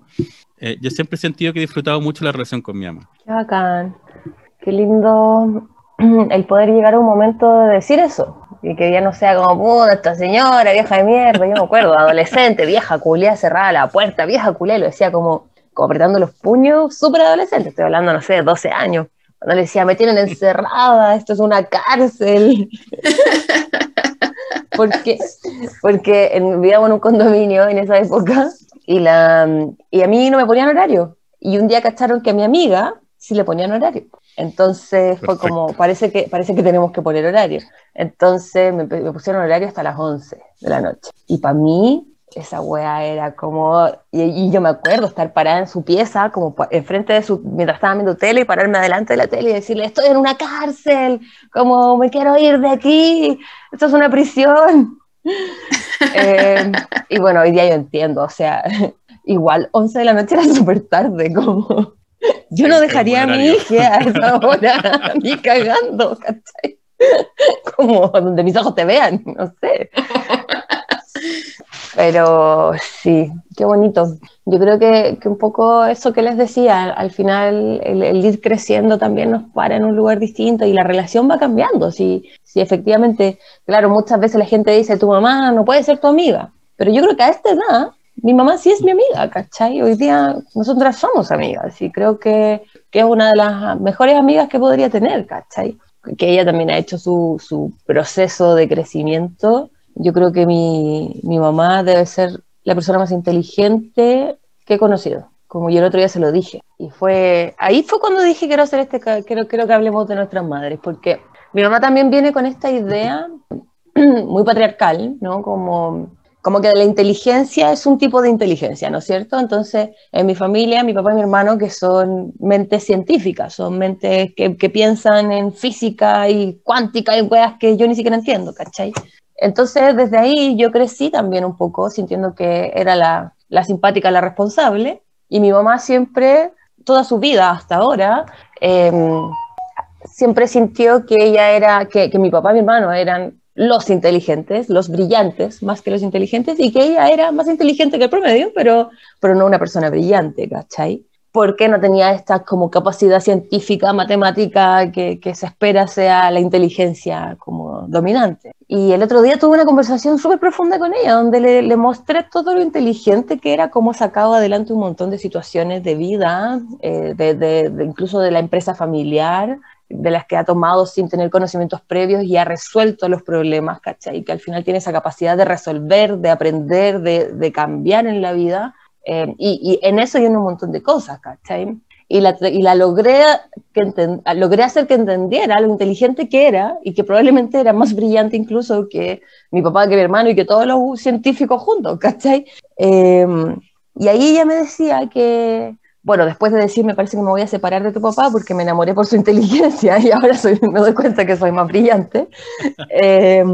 eh, yo siempre he sentido que he disfrutado mucho la relación con mi mamá. Qué bacán. Qué lindo el poder llegar a un momento de decir eso. Y que ya no sea como, puta, esta señora, vieja de mierda. Yo me acuerdo, adolescente, vieja culia, cerrada la puerta, vieja culia, lo decía como, como apretando los puños, súper adolescente. Estoy hablando, no sé, de 12 años. Cuando le decía, me tienen encerrada, esto es una cárcel. porque porque en- vivíamos en un condominio en esa época y, la, y a mí no me ponían horario. Y un día cacharon que a mi amiga sí le ponían horario. Entonces fue Perfecto. como, parece que, parece que tenemos que poner horario. Entonces me, me pusieron horario hasta las 11 de la noche. Y para mí esa wea era como, y, y yo me acuerdo estar parada en su pieza, como enfrente de su, mientras estaba viendo tele, y pararme adelante de la tele y decirle, estoy en una cárcel, como me quiero ir de aquí, esto es una prisión. Eh, y bueno, hoy día yo entiendo, o sea, igual 11 de la noche era súper tarde, como yo no dejaría a mi hija a esa hora, ni cagando, ¿cachai? Como donde mis ojos te vean, no sé. Pero sí, qué bonito. Yo creo que, que un poco eso que les decía, al final el, el ir creciendo también nos para en un lugar distinto y la relación va cambiando. Si, si efectivamente, claro, muchas veces la gente dice, tu mamá no puede ser tu amiga, pero yo creo que a esta edad mi mamá sí es mi amiga, ¿cachai? Hoy día nosotras somos amigas y creo que, que es una de las mejores amigas que podría tener, ¿cachai? Que ella también ha hecho su, su proceso de crecimiento. Yo creo que mi, mi mamá debe ser la persona más inteligente que he conocido. Como yo el otro día se lo dije. Y fue, ahí fue cuando dije quiero hacer este, quiero, quiero que hablemos de nuestras madres, porque mi mamá también viene con esta idea muy patriarcal, ¿no? Como, como que la inteligencia es un tipo de inteligencia, ¿no es cierto? Entonces, en mi familia, mi papá y mi hermano, que son mentes científicas, son mentes que, que piensan en física y cuántica y weas que yo ni siquiera entiendo, ¿cachai? Entonces, desde ahí yo crecí también un poco sintiendo que era la, la simpática, la responsable, y mi mamá siempre, toda su vida hasta ahora, em, siempre sintió que ella era, que, que mi papá y mi hermano eran los inteligentes, los brillantes, más que los inteligentes, y que ella era más inteligente que el promedio, pero, pero no una persona brillante, ¿cachai? Porque no tenía esta como capacidad científica, matemática que, se espera sea la inteligencia como dominante. Y el otro día tuve una conversación súper profunda con ella, donde le, mostré todo lo inteligente que era, cómo sacaba adelante un montón de situaciones de vida, eh, de, incluso de la empresa familiar, de las que ha tomado sin tener conocimientos previos y ha resuelto los problemas, ¿cachai? Y que al final tiene esa capacidad de resolver, de aprender, de, de cambiar en la vida eh, y, y, en eso hay un montón de cosas, ¿cachai? Y la, y la logré, que logré hacer que entendiera lo inteligente que era y que probablemente era más brillante incluso que mi papá, que mi hermano y que todos los científicos juntos, ¿cachai? Eh, y ahí ella me decía que, bueno, después de decir, me parece que me voy a separar de tu papá porque me enamoré por su inteligencia y ahora soy, me doy cuenta que soy más brillante. Eh,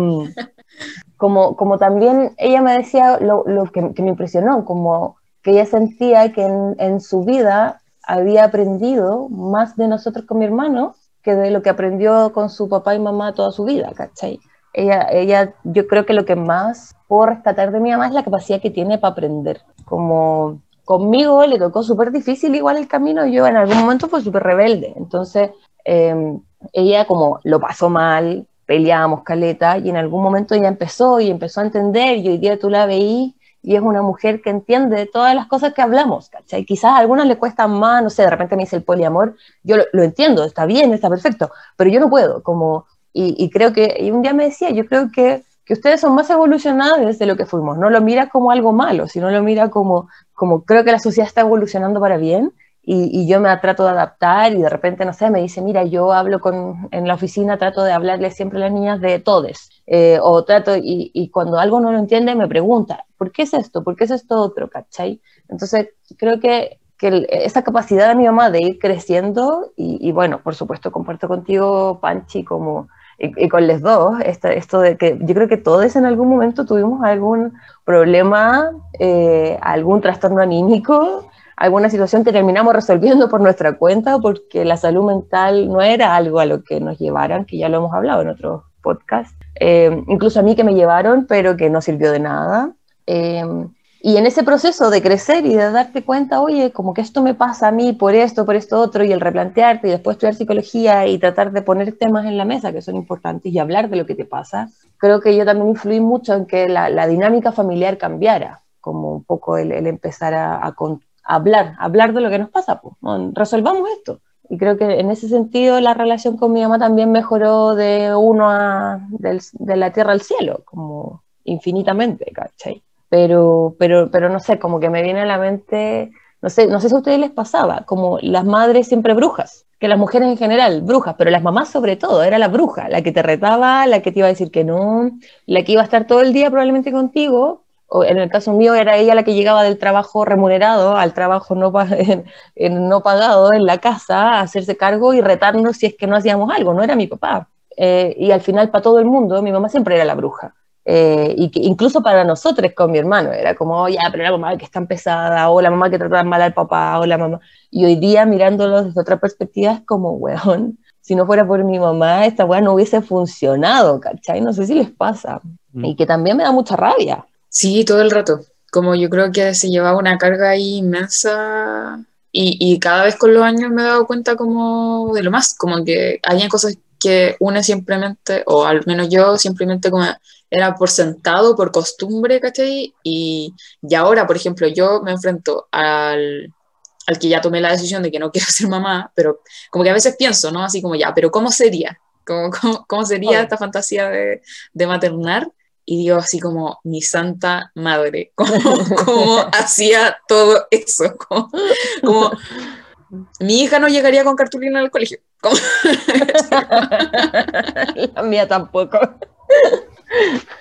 como, como también ella me decía lo, lo que, que me impresionó, como que ella sentía que en, en, su vida había aprendido más de nosotros con mi hermano que de lo que aprendió con su papá y mamá toda su vida, ¿cachai? Ella, ella, yo creo que lo que más puedo rescatar de mi mamá es la capacidad que tiene para aprender. Como conmigo le tocó súper difícil igual el camino, yo en algún momento fue súper rebelde, entonces eh, ella como lo pasó mal, peleábamos caleta y en algún momento ella empezó y empezó a entender y hoy día tú la veís y es una mujer que entiende todas las cosas que hablamos, ¿cachai? Quizás a algunas le cuestan más, no sé, de repente me dice el poliamor, yo lo, entiendo, está bien, está perfecto, pero yo no puedo, como, y, y, creo que, y un día me decía, yo creo que, que ustedes son más evolucionadas de lo que fuimos, no lo mira como algo malo, sino lo mira como, como creo que la sociedad está evolucionando para bien, y, y, yo me trato de adaptar y de repente, no sé, me dice, mira, yo hablo con, en la oficina, trato de hablarle siempre a las niñas de todes, eh, o trato, y, y, cuando algo no lo entiende, me pregunta, ¿por qué es esto? ¿Por qué es esto otro? ¿Cachai? Entonces, creo que, que el, esa capacidad de mi mamá de ir creciendo, y, y bueno, por supuesto, comparto contigo, Panchi, como... Y, con los dos, esto, esto, de que yo creo que todos en algún momento tuvimos algún problema, eh, algún trastorno anímico, alguna situación que terminamos resolviendo por nuestra cuenta porque la salud mental no era algo a lo que nos llevaran, que ya lo hemos hablado en otros podcasts, eh, incluso a mí que me llevaron, pero que no sirvió de nada. Eh, y en ese proceso de crecer y de darte cuenta, oye, como que esto me pasa a mí por esto, por esto otro, y el replantearte y después estudiar psicología y tratar de poner temas en la mesa que son importantes y hablar de lo que te pasa, creo que yo también influí mucho en que la, la dinámica familiar cambiara, como un poco el, el empezar a, a, hablar, hablar de lo que nos pasa, pues, resolvamos esto. Y creo que en ese sentido la relación con mi mamá también mejoró de uno a, del, de la tierra al cielo, como infinitamente, ¿cachai? Pero, pero, pero no sé, como que me viene a la mente, no sé, no sé si a ustedes les pasaba, como las madres siempre brujas, que las mujeres en general, brujas, pero las mamás sobre todo, era la bruja, la que te retaba, la que te iba a decir que no, la que iba a estar todo el día probablemente contigo, o en el caso mío era ella la que llegaba del trabajo remunerado al trabajo no, en, en no pagado en la casa a hacerse cargo y retarnos si es que no hacíamos algo, no era mi papá. Eh, y al final para todo el mundo mi mamá siempre era la bruja. Eh, y que incluso para nosotros con mi hermano era como, oh, ya, pero la mamá que es tan pesada, o la mamá que trata mal al papá, o la mamá. Y hoy día mirándolo desde otra perspectiva es como, weón, si no fuera por mi mamá, esta weá no hubiese funcionado, ¿cachai? No sé si les pasa. Mm. Y que también me da mucha rabia. Sí, todo el rato. Como yo creo que se llevaba una carga ahí inmensa y, y, cada vez con los años me he dado cuenta como de lo más, como que había cosas que una simplemente, o al menos yo simplemente como era por sentado, por costumbre, ¿cachai? Y, y ahora, por ejemplo, yo me enfrento al, al que ya tomé la decisión de que no quiero ser mamá, pero como que a veces pienso, ¿no? Así como ya, pero ¿cómo sería? ¿Cómo, cómo, cómo sería oh. esta fantasía de, de maternar? Y digo así como mi santa madre, cómo, cómo hacía todo eso, como, como, mi hija no llegaría con cartulina al colegio. La mía tampoco.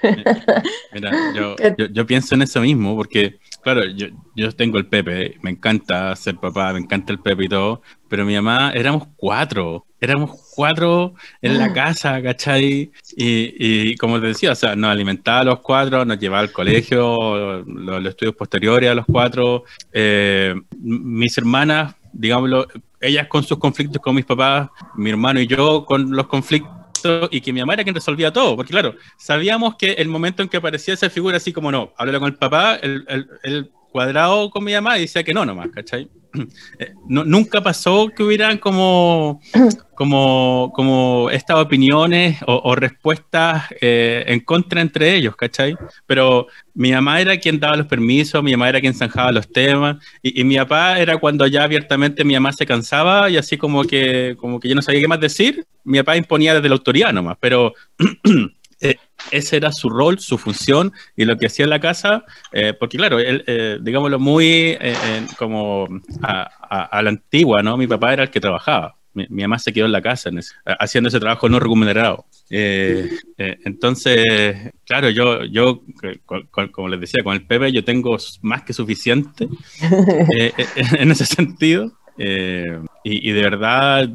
Mira, yo, yo, yo, pienso en eso mismo porque, claro, yo, yo tengo el Pepe, me encanta ser papá, me encanta el Pepe y todo, pero mi mamá éramos cuatro, éramos cuatro en la casa, ¿cachai? Y, y, como te decía, o sea, nos alimentaba a los cuatro, nos llevaba al colegio, los, los estudios posteriores a los cuatro. Eh, mis hermanas, digámoslo, ellas con sus conflictos con mis papás, mi hermano y yo con los conflictos y que mi mamá era quien resolvía todo, porque claro, sabíamos que el momento en que aparecía esa figura así como no, háblalo con el papá, el, el, el cuadrado con mi mamá y decía que no nomás, ¿cachai? eh, no- nunca pasó que hubieran como, como, como estas opiniones o, o respuestas eh, en contra entre ellos, ¿cachai? Pero mi mamá era quien daba los permisos, mi mamá era quien zanjaba los temas, y, y mi papá era cuando ya abiertamente mi mamá se cansaba y así como que, como que yo no sabía qué más decir, mi papá imponía desde la autoridad nomás, pero eh, ese era su rol, su función y lo que hacía en la casa, eh, porque claro, él, eh, digámoslo muy como a, a- a la antigua, ¿no? Mi papá era el que trabajaba. Mi, mi mamá se quedó en la casa en ese- haciendo ese trabajo no remunerado. Entonces, claro, yo, yo que- con- con- como les decía, con el Pepe yo tengo más que suficiente en ese sentido. Eh, y, y de verdad,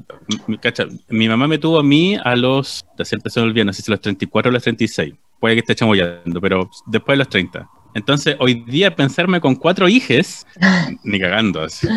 mi, cacha, mi mamá me tuvo a mí a los, siempre se me olvida, no sé si los 34 o los 36, puede que esté chamoyando, pero después de los 30. Entonces, hoy día pensarme con cuatro hijes, ni cagando así.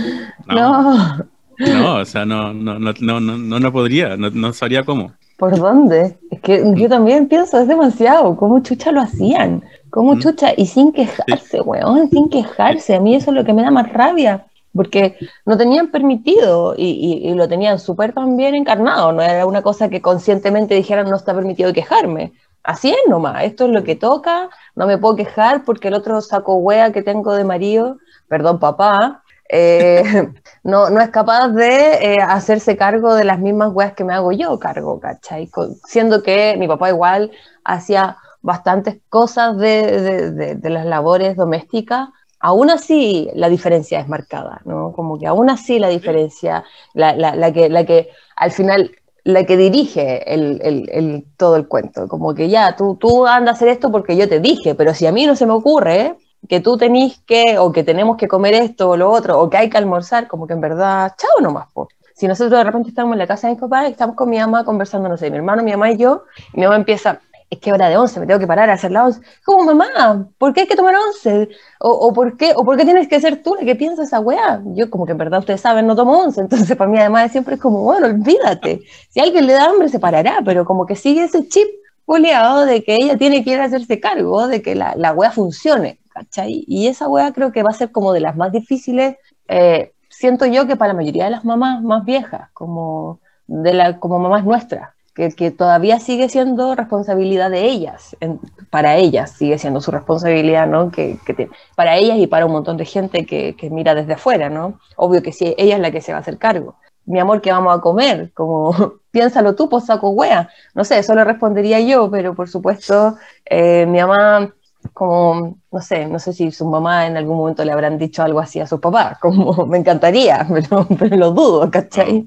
No, No, no, o sea, no, no, no, no, no, no, podría, no, no sabría cómo. ¿por dónde? Es que yo también pienso, es demasiado. ¿Cómo chucha lo hacían? ¿Cómo Mm. chucha? Y sin quejarse, weón, sin quejarse. A mí eso es lo que me da más rabia. Porque no tenían permitido y, y- y lo tenían súper también encarnado. No era una cosa que conscientemente dijeran no está permitido quejarme. Así es nomás, esto es lo que toca, no me puedo quejar porque el otro saco wea que tengo de marido, perdón papá, eh, no, no es capaz de eh, hacerse cargo de las mismas weas que me hago yo cargo, ¿cachai? Co- Siendo que mi papá igual hacía bastantes cosas de, de- de- de las labores domésticas, aún así la diferencia es marcada, ¿no? Como que aún así la diferencia, la, la- la que, la que al final, la que dirige el, el- el- todo el cuento, como que ya, tú, tú andas a hacer esto porque yo te dije, pero si a mí no se me ocurre que tú tenés que, o que tenemos que comer esto o lo otro, o que hay que almorzar, como que en verdad, chao nomás, po. Si nosotros de repente estamos en la casa de mis papás, estamos con mi mamá conversando, no sé, mi hermano, mi mamá y yo, y mi mamá empieza, es que hora de once, me tengo que parar a hacer la once. Como, mamá, ¿por qué hay que tomar once? O, ¿por qué, ¿O por qué tienes que ser tú la que piensa esa weá? Yo, como que en verdad ustedes saben, no tomo once, entonces para mí además siempre es como, bueno, olvídate. Si alguien le da hambre, se parará, pero como que sigue ese chip oleado de que ella tiene que ir a hacerse cargo de que la, la weá funcione, ¿cachai? Y esa weá creo que va a ser como de las más difíciles, eh, siento yo que para la mayoría de las mamás más viejas, como, de la, como mamás nuestras, que, que todavía sigue siendo responsabilidad de ellas, en- para ellas sigue siendo su responsabilidad, ¿no? Que, que para ellas y para un montón de gente que, que mira desde afuera, ¿no? Obvio que sí, ella es la que se va a hacer cargo. Mi amor, ¿qué vamos a comer? Como, piénsalo tú, pues saco wea. No sé, eso lo respondería yo, pero por supuesto, eh, mi mamá, como, no sé, no sé si su mamá en algún momento le habrán dicho algo así a su papá, como, me encantaría, pero, pero lo dudo, ¿cachai?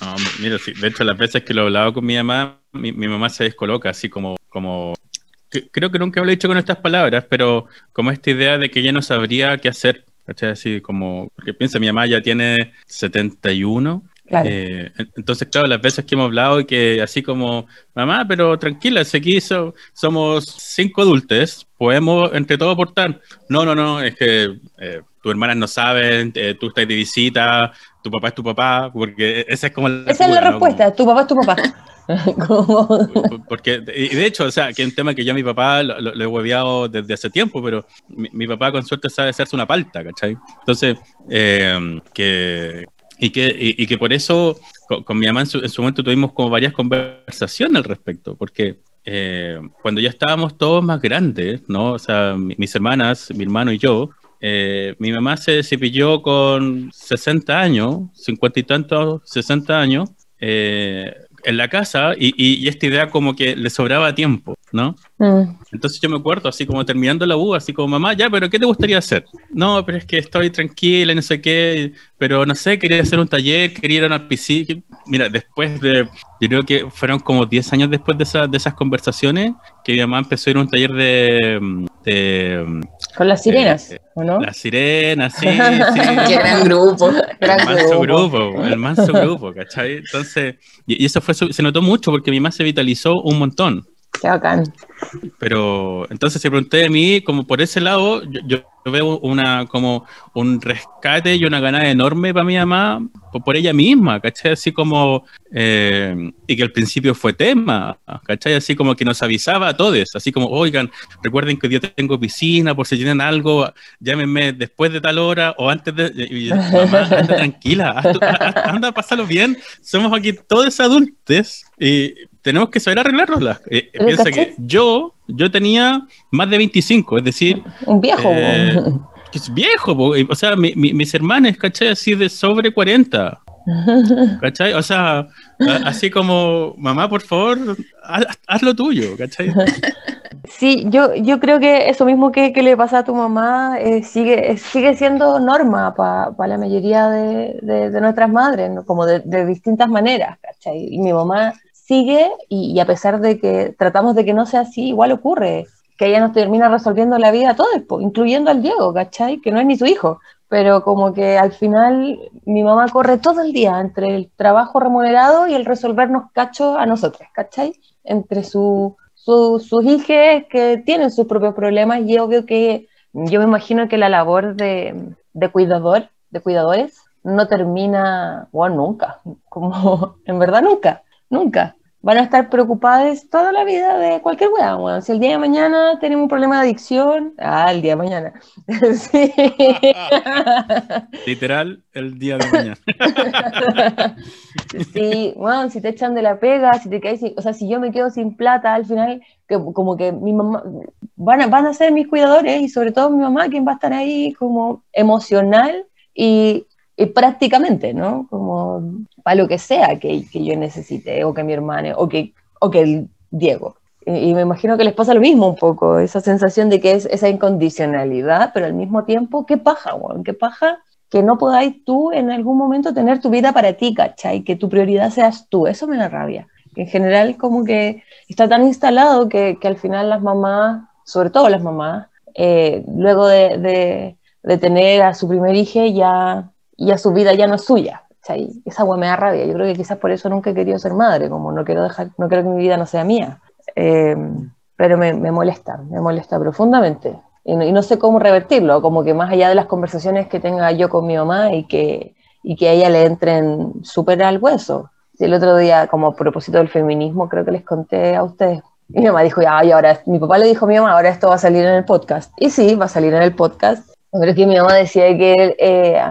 No, mira, sí, de hecho, las veces que lo he hablado con mi mamá, mi, mi mamá se descoloca así como, como creo que nunca lo he dicho con estas palabras, pero como esta idea de que ella no sabría qué hacer, ¿cachai? Así como, porque piensa, mi mamá ya tiene 71, Claro. eh, en- entonces, claro, las veces que hemos hablado y que así como, mamá, pero tranquila, si aquí so- somos cinco adultos, podemos entre todos aportar. No, no, no, es que eh, tus hermanas no saben, eh, tú estás de visita, tu papá es tu papá, porque esa es como la Esa es la respuesta, tu papá es tu papá. Como- porque, y de hecho, o sea, que es un tema que yo a mi papá lo, lo- lo he hueveado desde hace tiempo, pero mi, mi papá con suerte sabe hacerse una palta, ¿cachai? Entonces, eh, que, y, que, y, y que por eso con, con mi mamá en su, en su momento tuvimos como varias conversaciones al respecto, porque eh, cuando ya estábamos todos más grandes, ¿no? O sea, mi- mis hermanas, mi hermano y yo, eh, mi mamá se cepilló con 60 años, 50 y tantos, 60 años, eh, en la casa y, y- y esta idea como que le sobraba tiempo, ¿no? Mm. Entonces yo me acuerdo así como terminando la U, así como mamá, ya, pero ¿qué te gustaría hacer? No, pero es que estoy tranquila y no sé qué, pero no sé, quería hacer un taller, quería ir a una piscina. Mira, después de, yo creo que fueron como 10 años después de, esa- de esas conversaciones, que mi mamá empezó a ir a un taller de, de Con las sirenas, Eh, ¿o no? la sirena, sí, sí. Qué gran grupo. Gran El manso grupo. grupo, el manso grupo, ¿cachai? Entonces, y, y eso fue, su- se notó mucho porque mi mamá se vitalizó un montón. Qué bacán. Pero entonces se pregunté a mí, como por ese lado, yo, yo veo una como un rescate y una ganada enorme para mi mamá por, ella misma, ¿cachai? Así como, eh, y que al principio fue tema, ¿cachai? Así como que nos avisaba a todos, así como, oigan, recuerden que yo tengo piscina, por si tienen algo, llámenme después de tal hora o antes de... y mamá, anda tranquila, haz haz- anda a pasarlo bien, somos aquí todos adultos y tenemos que saber arreglárnoslas. Eh, Pero, piensa que yo, yo tenía más de 25, es decir, Un viejo. Eh, que es viejo, po, o sea, mi- mi- mis hermanos, ¿cachai? Así de sobre 40, ¿cachai? O sea, a- así como, mamá, por favor, haz, haz lo tuyo, ¿cachai? Sí, yo, yo creo que eso mismo que, que le pasa a tu mamá eh, sigue, eh, sigue siendo norma para la mayoría de, de- de nuestras madres, ¿no? como de, de distintas maneras, ¿cachai? Y mi mamá sigue y, a pesar de que tratamos de que no sea así, igual ocurre, que ella nos termina resolviendo la vida a todos, incluyendo al Diego, ¿cachai? Que no es ni su hijo, pero como que al final mi mamá corre todo el día entre el trabajo remunerado y el resolvernos cachos a nosotros, ¿cachai? Entre su, su- sus hijas que tienen sus propios problemas y obvio que yo me imagino que la labor de, de cuidador, de cuidadores, no termina, bueno, nunca, como en verdad nunca, nunca. Van a estar preocupadas toda la vida de cualquier weá, weón. Si el día de mañana tenemos un problema de adicción, ah, el día de mañana. Sí. Literal, el día de mañana. Sí, bueno, si te echan de la pega, si te caes, sin- o sea, si yo me quedo sin plata, al final, que, como que mi mamá, van a, van a ser mis cuidadores y sobre todo mi mamá, quien va a estar ahí como emocional y, y prácticamente, ¿no? Como para lo que sea que, que yo necesite, o que mi hermana, o que, o que el Diego. Y, me imagino que les pasa lo mismo un poco, esa sensación de que es esa incondicionalidad, pero al mismo tiempo, qué paja, weón, qué paja que no podáis tú en algún momento tener tu vida para ti, ¿cachai? Que tu prioridad seas tú, eso me da rabia. En general como que está tan instalado que, que al final las mamás, sobre todo las mamás, eh, luego de- de tener a su primer hijo ya, ya su vida ya no es suya. ¿cachai? Esa agua me da rabia. Yo creo que quizás por eso nunca he querido ser madre, como no quiero dejar, no quiero que mi vida no sea mía. Eh, pero me, me molesta, me molesta profundamente. Y no, y no sé cómo revertirlo, como que más allá de las conversaciones que tenga yo con mi mamá y que, y que a ella le entren súper al hueso. Y el otro día, como a propósito del feminismo, creo que les conté a ustedes. Y mi mamá dijo, ya, y ahora, mi papá le dijo a mi mamá, ahora esto va a salir en el podcast. Y sí, va a salir en el podcast. Es que mi mamá decía que eh,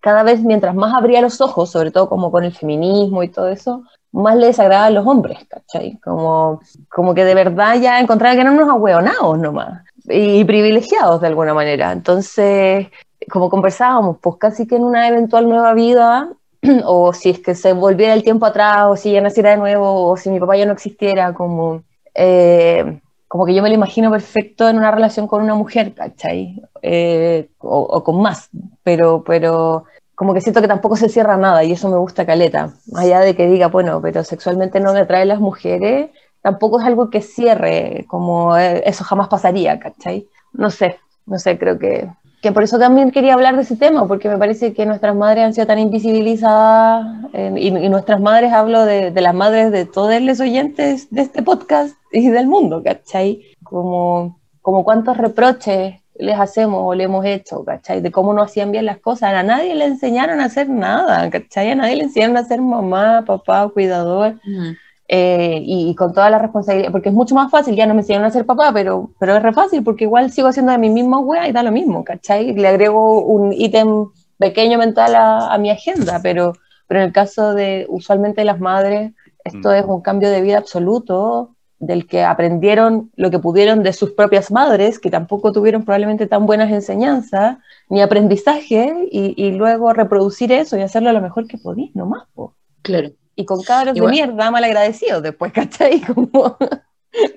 cada vez mientras más abría los ojos, sobre todo como con el feminismo y todo eso, más le desagradaban los hombres, ¿cachai? Como, como que de verdad ya encontraba que eran unos ahueonados nomás y privilegiados de alguna manera. Entonces, como conversábamos, pues casi que en una eventual nueva vida, o si es que se volviera el tiempo atrás, o si ella naciera de nuevo, o si mi papá ya no existiera, como, eh, como que yo me lo imagino perfecto en una relación con una mujer, ¿cachai? Eh, o, con más, pero, pero como que siento que tampoco se cierra nada y eso me gusta caleta. Más allá de que diga, bueno, pero sexualmente no me atraen las mujeres, tampoco es algo que cierre, como eh, eso jamás pasaría, ¿cachai? No sé, no sé, creo que, que por eso también quería hablar de ese tema, porque me parece que nuestras madres han sido tan invisibilizadas, eh, y, y nuestras madres, hablo de, de las madres de todos los oyentes de este podcast y del mundo, ¿cachai? Como, como cuántos reproches les hacemos o le hemos hecho, ¿cachai? De cómo no hacían bien las cosas. A nadie le enseñaron a hacer nada, ¿cachai? A nadie le enseñaron a ser mamá, papá, cuidador. Mm. Eh, y, y con toda la responsabilidad, porque es mucho más fácil, ya no me enseñaron a ser papá, pero, pero es re fácil, porque igual sigo haciendo de mi misma wea y da lo mismo, ¿cachai? Le agrego un ítem pequeño mental a, a mi agenda, pero, pero en el caso de usualmente las madres, esto Mm. es un cambio de vida absoluto, del que aprendieron lo que pudieron de sus propias madres, que tampoco tuvieron probablemente tan buenas enseñanzas ni aprendizaje, y, y luego reproducir eso y hacerlo lo mejor que podís, nomás, po Claro. Y con cabros Igual- de mierda mal agradecidos después, ¿cachai? Como,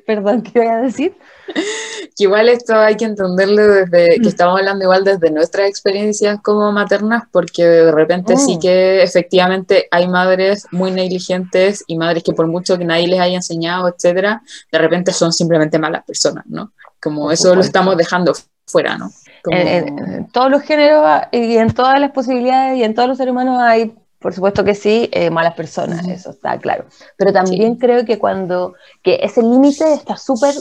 perdón, ¿qué voy a decir? Que igual esto hay que entenderlo desde Mm. que estamos hablando igual desde nuestras experiencias como maternas, porque de repente Mm. sí que efectivamente hay madres muy negligentes y madres que por mucho que nadie les haya enseñado, etcétera, de repente son simplemente malas personas, ¿no? Como eso lo estamos dejando fuera, ¿no? Como- En, en- en todos los géneros y en todas las posibilidades y en todos los seres humanos hay, por supuesto que sí, eh, malas personas, eso está claro. Pero también creo que cuando, que ese límite está súper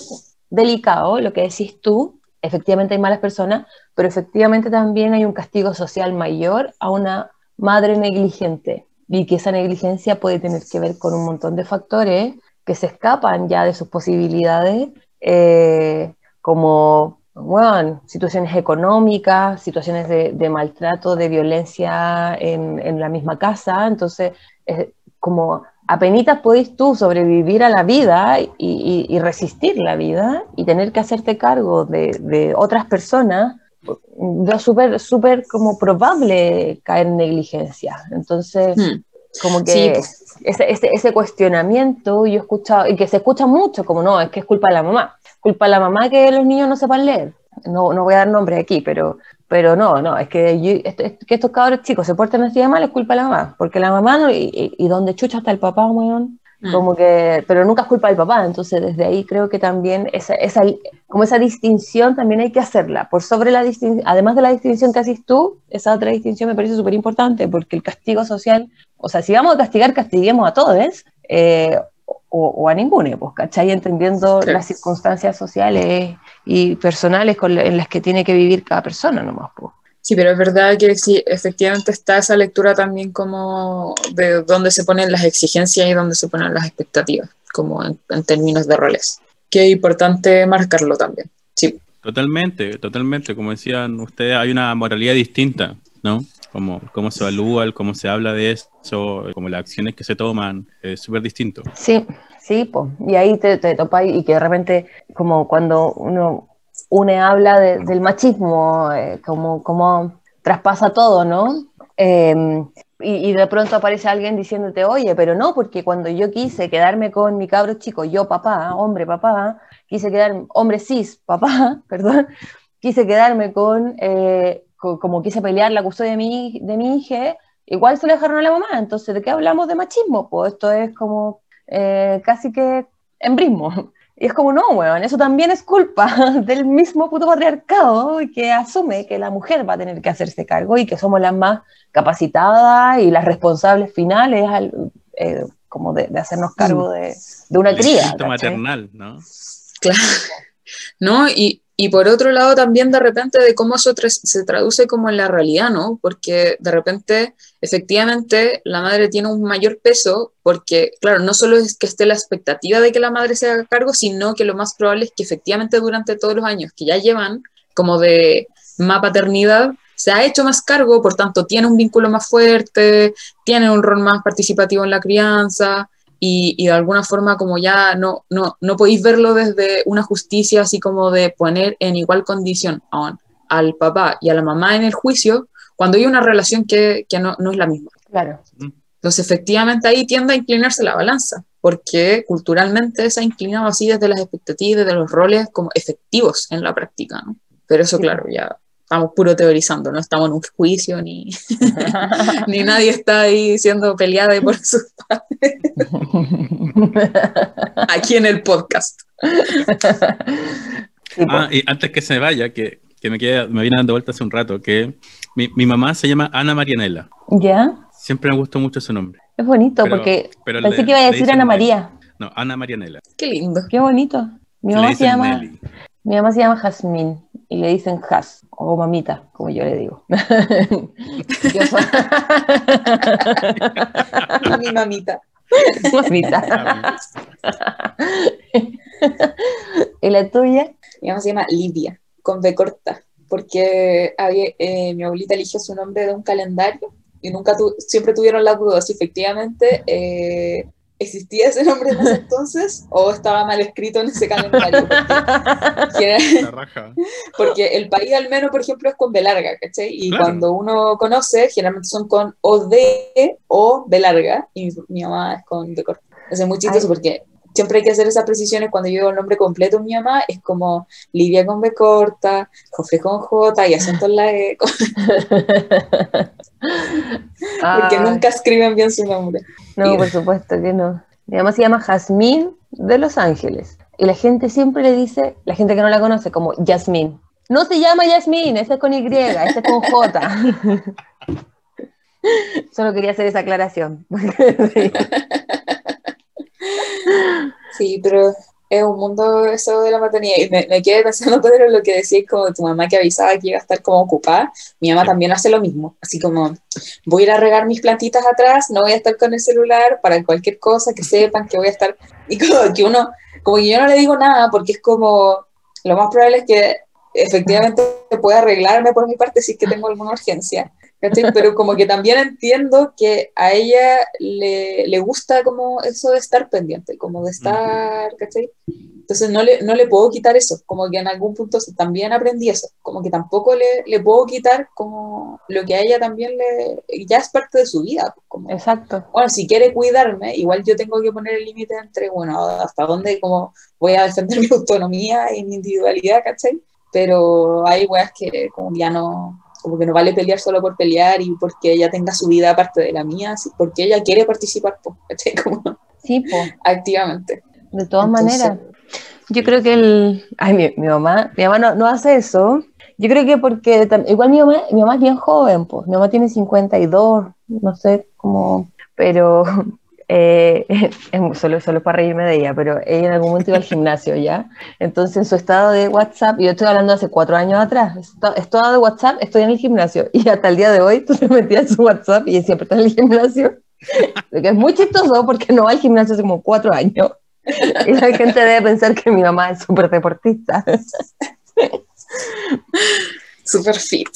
delicado, lo que decís tú, efectivamente hay malas personas, pero efectivamente también hay un castigo social mayor a una madre negligente. Y que esa negligencia puede tener que ver con un montón de factores que se escapan ya de sus posibilidades, eh, como bueno, situaciones económicas, situaciones de, de maltrato, de violencia en, en, la misma casa. Entonces, es como apenitas podéis tú sobrevivir a la vida y, y, y, resistir la vida y tener que hacerte cargo de, de otras personas, veo súper, súper como probable caer en negligencia. Entonces, hmm. Como que sí. ese, ese, ese, cuestionamiento yo he escuchado, y que se escucha mucho, como no, es que es culpa de la mamá culpa de la mamá que los niños no sepan leer. No, no voy a dar nombre aquí, pero, pero no, no, es que, yo, es, es que estos cabros chicos se portan así de mal, es culpa de la mamá, porque la mamá, no, y, y, donde chucha está el papá, weón, mm. como que, pero nunca es culpa del papá, entonces desde ahí creo que también esa, esa, como esa distinción también hay que hacerla, por sobre la distinción, además de la distinción que haces tú, esa otra distinción me parece súper importante, porque el castigo social, o sea, si vamos a castigar, castiguemos a todos, eh, o, o, a ninguno, pues, ¿cachai? Entendiendo sí. las circunstancias sociales y personales con, en las que tiene que vivir cada persona nomás, pues. Sí, pero es verdad que sí, efectivamente está esa lectura también como de dónde se ponen las exigencias y dónde se ponen las expectativas, como en, en términos de roles. Que es importante marcarlo también, sí. Totalmente, totalmente. Como decían ustedes, hay una moralidad distinta, ¿no? Como, cómo se evalúa, cómo se habla de eso, como las acciones que se toman, es súper distinto. Sí, sí, pues. Y ahí te, te topas y que de repente, como cuando uno, une habla de, del machismo, eh, como, como traspasa todo, ¿no? Eh, y, de pronto aparece alguien diciéndote, oye, pero no, porque cuando yo quise quedarme con mi cabro chico, yo papá, hombre papá, quise quedar, hombre cis, papá, perdón, quise quedarme con... Eh, como quise pelear la custodia de mi, de mi hija, igual se le dejaron a la mamá. Entonces, ¿de qué hablamos de machismo? Pues esto es como eh, casi que embrismo. Y es como, no, weón, eso también es culpa del mismo puto patriarcado que asume que la mujer va a tener que hacerse cargo y que somos las más capacitadas y las responsables finales al, eh, como de, de, hacernos cargo de, de una El cría. maternal, ¿no? Claro. No, y, y por otro lado también de repente de cómo eso se traduce como en la realidad, ¿no? Porque de repente efectivamente la madre tiene un mayor peso porque, claro, no solo es que esté la expectativa de que la madre se haga cargo, sino que lo más probable es que efectivamente durante todos los años que ya llevan como de más paternidad, se ha hecho más cargo, por tanto tiene un vínculo más fuerte, tiene un rol más participativo en la crianza, y, y, de alguna forma como ya no, no, no podéis verlo desde una justicia así como de poner en igual condición a, al papá y a la mamá en el juicio cuando hay una relación que, que no, no, es la misma. Claro. Entonces efectivamente ahí tiende a inclinarse la balanza, porque culturalmente se ha inclinado así desde las expectativas, desde los roles como efectivos en la práctica, ¿no? Pero eso, claro, ya estamos puro teorizando, no estamos en un juicio ni, ni nadie está ahí siendo peleada por sus padres. Aquí en el podcast. Ah, y antes que se vaya, que, que me, quede, me viene dando vuelta hace un rato, que mi, mi mamá se llama Ana Marianela. ¿Ya? Siempre me gustó mucho su nombre. Es bonito pero, porque pero pensé le, que iba a decir Ana María. No, Ana Marianela. Qué lindo. Qué bonito. Mi mamá se, se llama... Nelly. Mi mamá se llama Jazmín y le dicen Has o mamita, como yo le digo. Mi mamita. Mamita. ¿Y la tuya? Mi mamá se llama Lidia, con B corta, porque había, eh, mi abuelita eligió su nombre de un calendario y nunca tu siempre tuvieron la duda si efectivamente eh, ¿Existía ese nombre en ese entonces o estaba mal escrito en ese calendario? Porque, porque, el país al menos, por ejemplo, es con B larga, ¿cachai? Y claro. cuando uno conoce, generalmente son con OD o B larga, y mi, mi mamá es con B corta. Es muy chistoso Ay. porque siempre hay que hacer esas precisiones cuando yo digo el nombre completo de mi mamá, es como Lidia con B corta, Jofre con J y acento en la E. Porque nunca escriben bien su nombre. No, y... por supuesto que no. Mi mamá se llama Jazmín de Los Ángeles. Y la gente siempre le dice, la gente que no la conoce, como Yasmín. No se llama Yasmín, ese es con Y, ese es con J. Solo quería hacer esa aclaración. Sí, pero es un mundo eso de la maternidad. Y me, me quedé pensando, Pedro, lo que decías, como tu mamá que avisaba que iba a estar como ocupada. Mi mamá Sí. también hace lo mismo. Así como, voy a ir a regar mis plantitas atrás, no voy a estar con el celular para cualquier cosa que sepan que voy a estar. Y como que uno, como que yo no le digo nada porque es como, lo más probable es que efectivamente pueda arreglarme por mi parte si es que tengo alguna urgencia. ¿Cachai? Pero como que también entiendo que a ella le, le gusta como eso de estar pendiente, como de estar, ¿cachai? Entonces no le, no le puedo quitar eso, como que en algún punto también aprendí eso, como que tampoco le, le puedo quitar como lo que a ella también le, ya es parte de su vida, pues, como, Exacto. bueno, si quiere cuidarme, igual yo tengo que poner el límite entre, bueno, hasta dónde como voy a defender mi autonomía y mi individualidad, ¿cachai? Pero hay weas que como ya no, como que no vale pelear solo por pelear y porque ella tenga su vida aparte de la mía, porque ella quiere participar, pues, ¿cachai? Como Sí, po. activamente. De todas Entonces- maneras. Yo creo que el... Ay, mi, mi mamá, mi mamá no, no hace eso. Yo creo que porque igual mi mamá, mi mamá es bien joven, pues. Mi mamá tiene 52, no sé cómo... Pero eh, es solo, solo para reírme de ella, pero ella en algún momento iba al gimnasio, ¿ya? Entonces en su estado de WhatsApp, yo estoy hablando hace cuatro años atrás, esta- estado de WhatsApp, estoy en el gimnasio. Y hasta el día de hoy tú te metías en su WhatsApp y siempre está en el gimnasio. Lo que es muy chistoso porque no va al gimnasio hace como cuatro años. Y la gente debe pensar que mi mamá es súper deportista. Super fit.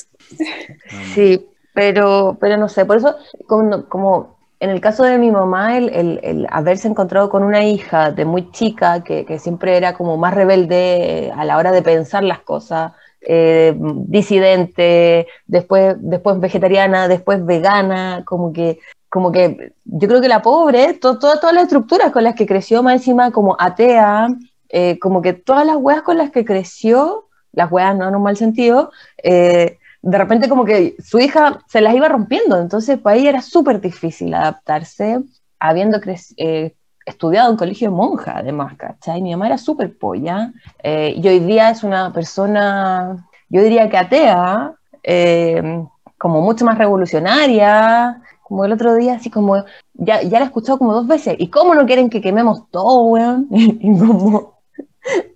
Sí, pero, pero no sé, por eso, como, como en el caso de mi mamá, el, haberse encontrado con una hija de muy chica, que, siempre era como más rebelde a la hora de pensar las cosas, eh, disidente, después, después vegetariana, después vegana, como que, como que yo creo que la pobre, to- to- todas las estructuras con las que creció, más encima como atea, eh, como que todas las weas con las que creció, las weas no en un mal sentido, eh, de repente como que su hija se las iba rompiendo, entonces para ella era súper difícil adaptarse, habiendo eh, estudiado en colegio de monja, además, ¿cachai? Mi mamá era súper polla, eh, y hoy día es una persona, yo diría que atea, eh, como mucho más revolucionaria, como el otro día, así como, ya, ya la he escuchado como dos veces, ¿y cómo no quieren que quememos todo, weón? y como...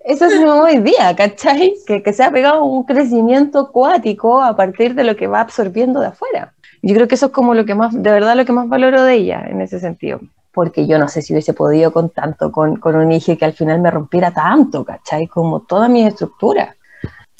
Eso es mamá hoy día, ¿cachai? Que, que se ha pegado un crecimiento cuático a partir de lo que va absorbiendo de afuera. Yo creo que eso es como lo que más, de verdad, lo que más valoro de ella en ese sentido. Porque yo no sé si hubiese podido con tanto, con, con un hijo que al final me rompiera tanto, ¿cachai? Como toda mi estructura.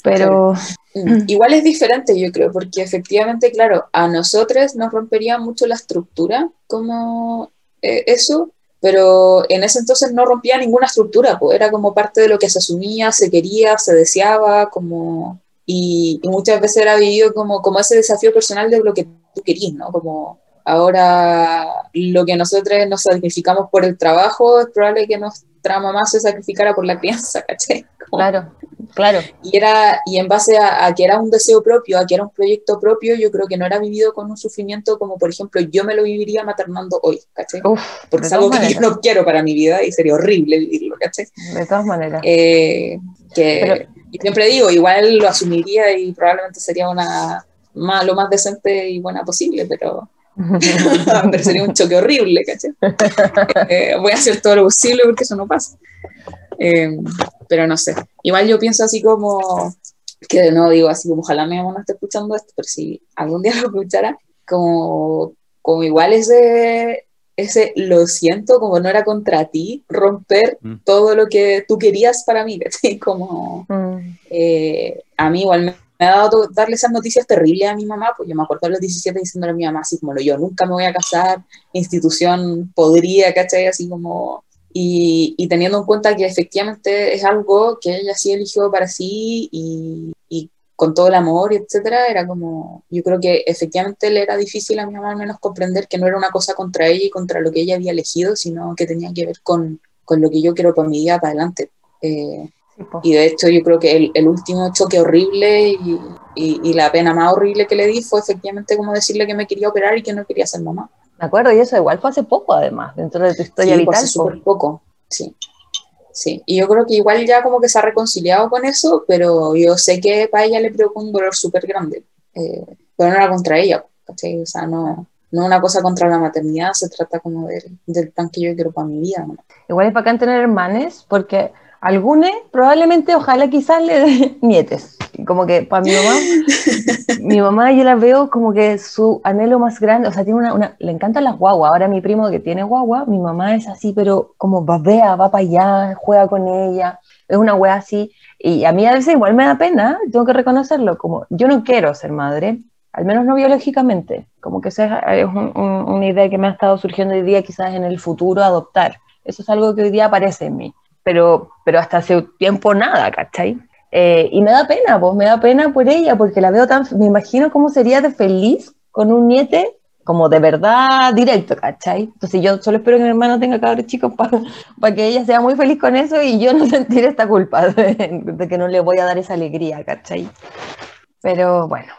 Pero, Igual es diferente, yo creo, porque efectivamente, claro, a nosotros nos rompería mucho la estructura como eh, eso, pero en ese entonces no rompía ninguna estructura, pues era como parte de lo que se asumía, se quería, se deseaba, como, y, y muchas veces era vivido como, como ese desafío personal de lo que tú querías, ¿no? Como ahora lo que nosotros nos sacrificamos por el trabajo, es probable que nuestra mamá se sacrificara por la crianza, ¿cachai? Como- claro, claro. y, era, y en base a, a que era un deseo propio, a que era un proyecto propio, yo creo que no era vivido con un sufrimiento como, por ejemplo, yo me lo viviría maternando hoy, ¿cachai? Uf, Porque es algo todas que yo maneras, no quiero para mi vida y sería horrible vivirlo, ¿cachai? de todas maneras. Eh, que Pero- y siempre digo, igual lo asumiría y probablemente sería una más, lo más decente y buena posible, pero, pero sería un choque horrible, ¿cachai? Eh, voy a hacer todo lo posible porque eso no pasa. Eh, pero no sé. Igual yo pienso así como, que de nuevo digo así como, ojalá mi mamá no esté escuchando esto, pero si algún día lo escuchara, como, como igual ese, ese lo siento, como no era contra ti, romper Mm. todo lo que tú querías para mí, ¿cachai? Como, Mm, eh, a mí igual me, ha dado darle esas noticias terribles a mi mamá, pues yo me acuerdo a los 17 diciéndole a mi mamá así como, "No, yo nunca me voy a casar, institución podría, ¿cachai? Así como, y, y teniendo en cuenta que efectivamente es algo que ella sí eligió para sí y, y con todo el amor etcétera, era como, yo creo que efectivamente le era difícil a mi mamá al menos comprender que no era una cosa contra ella y contra lo que ella había elegido, sino que tenía que ver con, con lo que yo quiero para mi vida para adelante. Eh. Y de hecho yo creo que el, el último choque horrible y, y- y la pena más horrible que le di fue efectivamente como decirle que me quería operar y que no quería ser mamá. Me acuerdo, y eso igual fue hace poco, además, dentro de tu historia Sí, vital. po. súper poco, sí. Sí, y yo creo que igual ya como que se ha reconciliado con eso, pero yo sé que para ella le provocó un dolor súper grande. Eh, pero no era contra ella, ¿cachai? O sea, no, no una cosa contra la maternidad, se trata como del, del plan que yo quiero para mi vida. ¿no? Igual es bacán tener hermanes, porque Algunos, probablemente, ojalá quizás le dé nietes. Como que para mi mamá, mi mamá yo la veo como que su anhelo más grande, o sea, tiene una, una- le encantan las guaguas. Ahora mi primo que tiene guagua, mi mamá es así, pero como babea, va para allá, juega con ella, es una wea así. Y a mí a veces igual me da pena, tengo que reconocerlo, como yo no quiero ser madre, al menos no biológicamente, como que esa es un- un- una idea que me ha estado surgiendo hoy día, quizás en el futuro adoptar. Eso es algo que hoy día aparece en mí, pero, pero hasta hace tiempo nada, ¿cachai? Eh, y me da pena, pues me da pena por ella, porque la veo tan, me imagino cómo sería de feliz con un niete como de verdad directo, ¿cachai? Entonces yo solo espero que mi hermano tenga cabros chicos para que ella sea muy feliz con eso y yo no sentir esta culpa de, de que no le voy a dar esa alegría, ¿cachai? Pero bueno,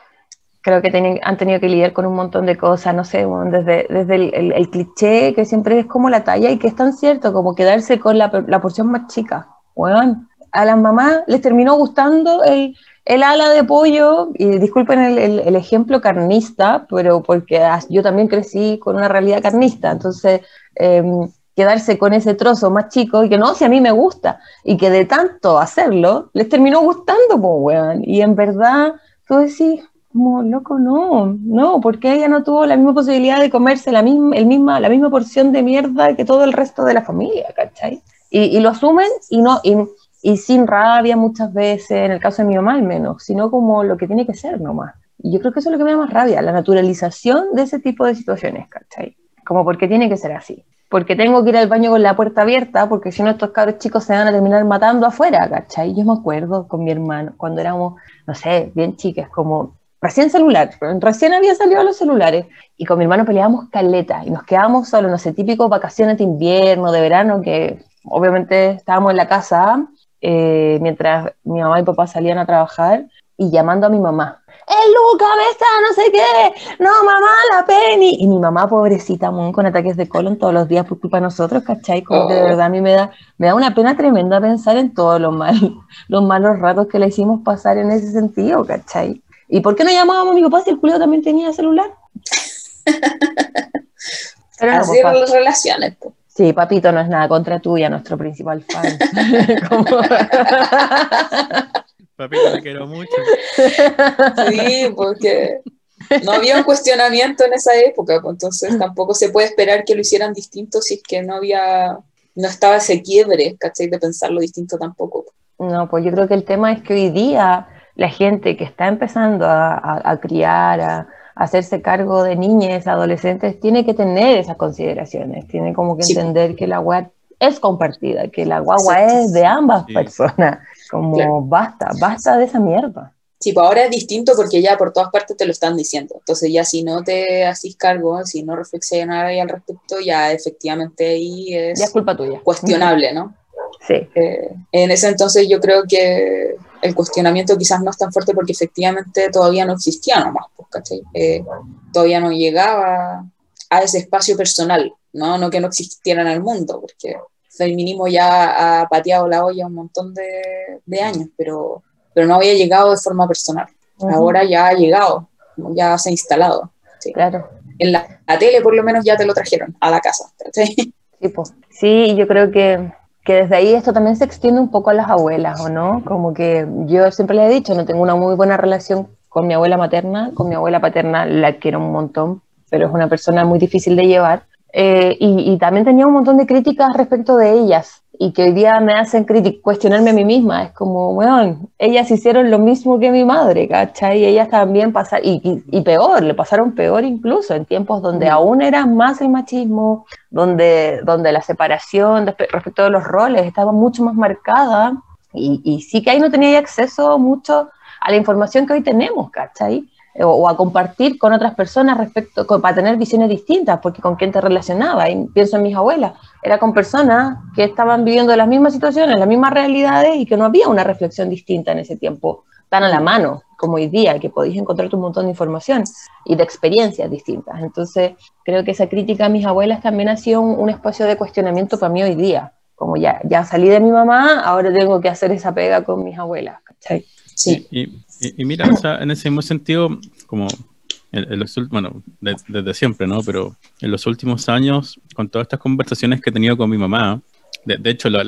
creo que han tenido que lidiar con un montón de cosas, no sé, bueno, desde, desde el, cliché que siempre es como la talla y que es tan cierto como quedarse con la, la porción más chica. Weón, a las mamás les terminó gustando el, el ala de pollo, y disculpen el, ejemplo carnista, pero porque yo también crecí con una realidad carnista, entonces em, quedarse con ese trozo más chico y que no, si a mí me gusta, y que de tanto hacerlo, les terminó gustando, pues, weón, y en verdad tú decís, como, loco, no, no, porque ella no tuvo la misma posibilidad de comerse la misma, el misma, la misma porción de mierda que todo el resto de la familia, ¿cachai? Y, lo asumen y no, y, y sin rabia muchas veces, en el caso de mi mamá al menos, sino como lo que tiene que ser nomás. Y yo creo que eso es lo que me da más rabia, la naturalización de ese tipo de situaciones, ¿cachai? Como porque tiene que ser así. Porque tengo que ir al baño con la puerta abierta, porque si no estos cabros chicos se van a terminar matando afuera, ¿cachai? Yo me acuerdo con mi hermano, cuando éramos, no sé, bien chicas, como recién celular, recién había salido los celulares, y con mi hermano peleábamos caleta, y nos quedábamos solos, no sé, típico vacaciones de invierno, de verano, que obviamente estábamos en la casa, eh, mientras mi mamá y papá salían a trabajar, y llamando a mi mamá. ¡El Luca me está, no sé qué! ¡No, mamá, la Penny! Y mi mamá, pobrecita, mon, con ataques de colon todos los días por culpa de nosotros, ¿cachai? Como que de Oh. verdad a mí me da, me da una pena tremenda pensar en todos los, mal, los malos ratos que le hicimos pasar en ese sentido, ¿cachai? ¿Y por qué no llamábamos a mi papá si el culio también tenía celular? Pero no, Así las relaciones. po. Sí, papito, no es nada contra tuya, nuestro principal fan. Papito, te quiero mucho. Sí, porque no había un cuestionamiento en esa época, pues, entonces tampoco se puede esperar que lo hicieran distinto si es que no había, no estaba ese quiebre, ¿cachai? De pensarlo distinto tampoco. No, pues yo creo que el tema es que hoy día la gente que está empezando a, a- a criar, a, a hacerse cargo de niñas, adolescentes, tiene que tener esas consideraciones, tiene como que Sí. entender que la guagua es compartida, que la guagua Exacto. es de ambas Sí. personas, como Claro. basta, basta de esa mierda. Sí, pues ahora es distinto porque ya por todas partes te lo están diciendo. Entonces ya si no te haces cargo, si no reflexionas ahí al respecto, ya efectivamente ahí es Ya es culpa tuya. cuestionable, ¿no? Sí, Eh, en ese entonces yo creo que el cuestionamiento quizás no es tan fuerte porque efectivamente todavía no existía nomás, pues, ¿cachai? Eh, todavía no llegaba a ese espacio personal, ¿no? No que no existiera en el mundo, porque el feminismo ya ha pateado la olla un montón de, de años, pero, pero no había llegado de forma personal. Ujú. Ahora ya ha llegado, ya se ha instalado. ¿sí? claro. En la, la tele por lo menos ya te lo trajeron a la casa. ¿cachai? Sí, po. sí, yo creo que, que desde ahí esto también se extiende un poco a las abuelas, ¿o no? Como que yo siempre le he dicho, no tengo una muy buena relación con mi abuela materna, con mi abuela paterna la quiero un montón, pero es una persona muy difícil de llevar. Eh, y, y también tenía un montón de críticas respecto de ellas y que hoy día me hacen cuestionarme a mí misma. Es como, bueno, ellas hicieron lo mismo que mi madre, ¿cachai? Y ellas también pasaron, y, y- y peor, le pasaron peor incluso en tiempos donde Mm. aún era más el machismo, donde, donde la separación respecto de los roles estaba mucho más marcada y, y sí que ahí no tenía acceso mucho a la información que hoy tenemos, ¿cachai? O, a compartir con otras personas respecto, con- para tener visiones distintas, porque con quién te relacionaba. Y pienso en mis abuelas, era con personas que estaban viviendo las mismas situaciones, las mismas realidades y que no había una reflexión distinta en ese tiempo tan a la mano como hoy día, que podéis encontrar un montón de información y de experiencias distintas. Entonces, creo que esa crítica a mis abuelas también ha sido un, un espacio de cuestionamiento para mí hoy día. Como ya, ya salí de mi mamá, ahora tengo que hacer esa pega con mis abuelas. ¿cachai? Sí. Y, y- y mira, o sea, en ese mismo sentido, como en, en los bueno, de- desde siempre, ¿no? Pero en los últimos años, con todas estas conversaciones que he tenido con mi mamá, De, de hecho, la-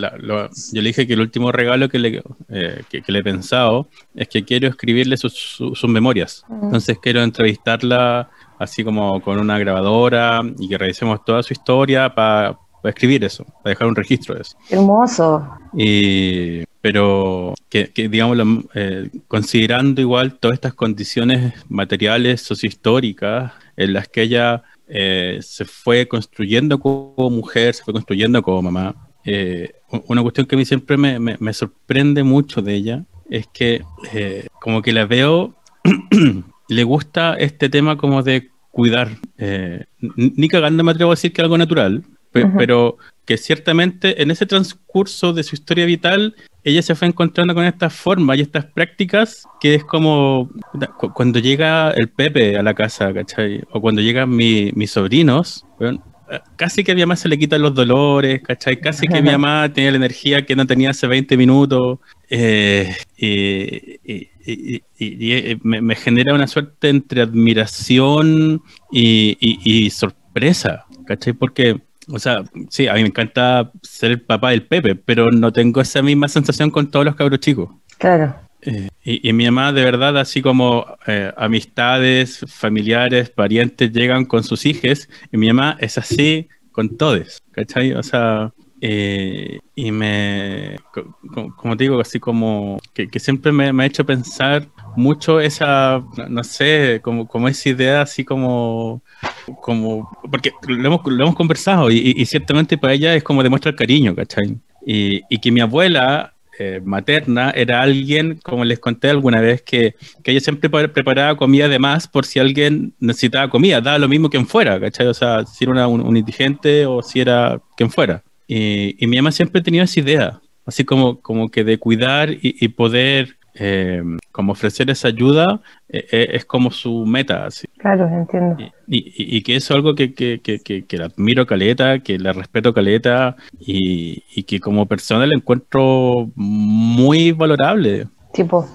yo le dije que el último regalo que le, eh, que, que le he pensado es que quiero escribirle sus, su- sus memorias. Entonces quiero entrevistarla así como con una grabadora y que revisemos toda su historia para escribir eso, para dejar un registro de eso. Hermoso. Y, pero que, que digamos, lo- eh, considerando igual todas estas condiciones materiales, sociohistóricas, en las que ella eh, se fue construyendo como mujer, se fue construyendo como mamá, eh, una cuestión que a mí siempre me, me- me sorprende mucho de ella es que eh, como que la veo, le gusta este tema como de cuidar, eh, ni cagando me atrevo a decir que algo natural, pe- pero que ciertamente en ese transcurso de su historia vital, ella se fue encontrando con estas formas y estas prácticas que es como cu- cuando llega el Pepe a la casa, ¿cachai? O cuando llegan mi- mis sobrinos, weón, eh, casi que a mi mamá se le quitan los dolores, ¿cachai? Casi que mi mamá tenía la energía que no tenía hace 20 minutos. eh, y, eh, me, me genera una suerte entre admiración y, y- y sorpresa, ¿cachai? Porque, o sea, sí, a mí me encanta ser el papá del Pepe, pero no tengo esa misma sensación con todos los cabros chicos. Claro. Eh, y, y mi mamá, de verdad, así como eh, amistades, familiares, parientes llegan con sus hijos, y mi mamá es así con todos, ¿cachai? O sea, eh, y me, co- co- como te digo, así como que, que siempre me, me ha hecho pensar mucho esa, no, sé, como, como esa idea así como, como porque lo hemos, lo hemos conversado y, y- ciertamente para ella es como demuestra el cariño, ¿cachai? Y, y que mi abuela eh, materna era alguien, como les conté alguna vez, que, que ella siempre pre- preparaba comida de más por si alguien necesitaba comida, daba lo mismo quien fuera, ¿cachai? O sea, si era una- un, un indigente o si era quien fuera. Y, y mi mamá siempre tenía esa idea, así como, como que de cuidar y, y poder eh, como ofrecer esa ayuda eh, eh, es como su meta, así. Claro, entiendo. Y, y- y que eso es algo que, que, que, que, que la admiro caleta, que la respeto caleta y, y que como persona la encuentro muy valorable. Tipo,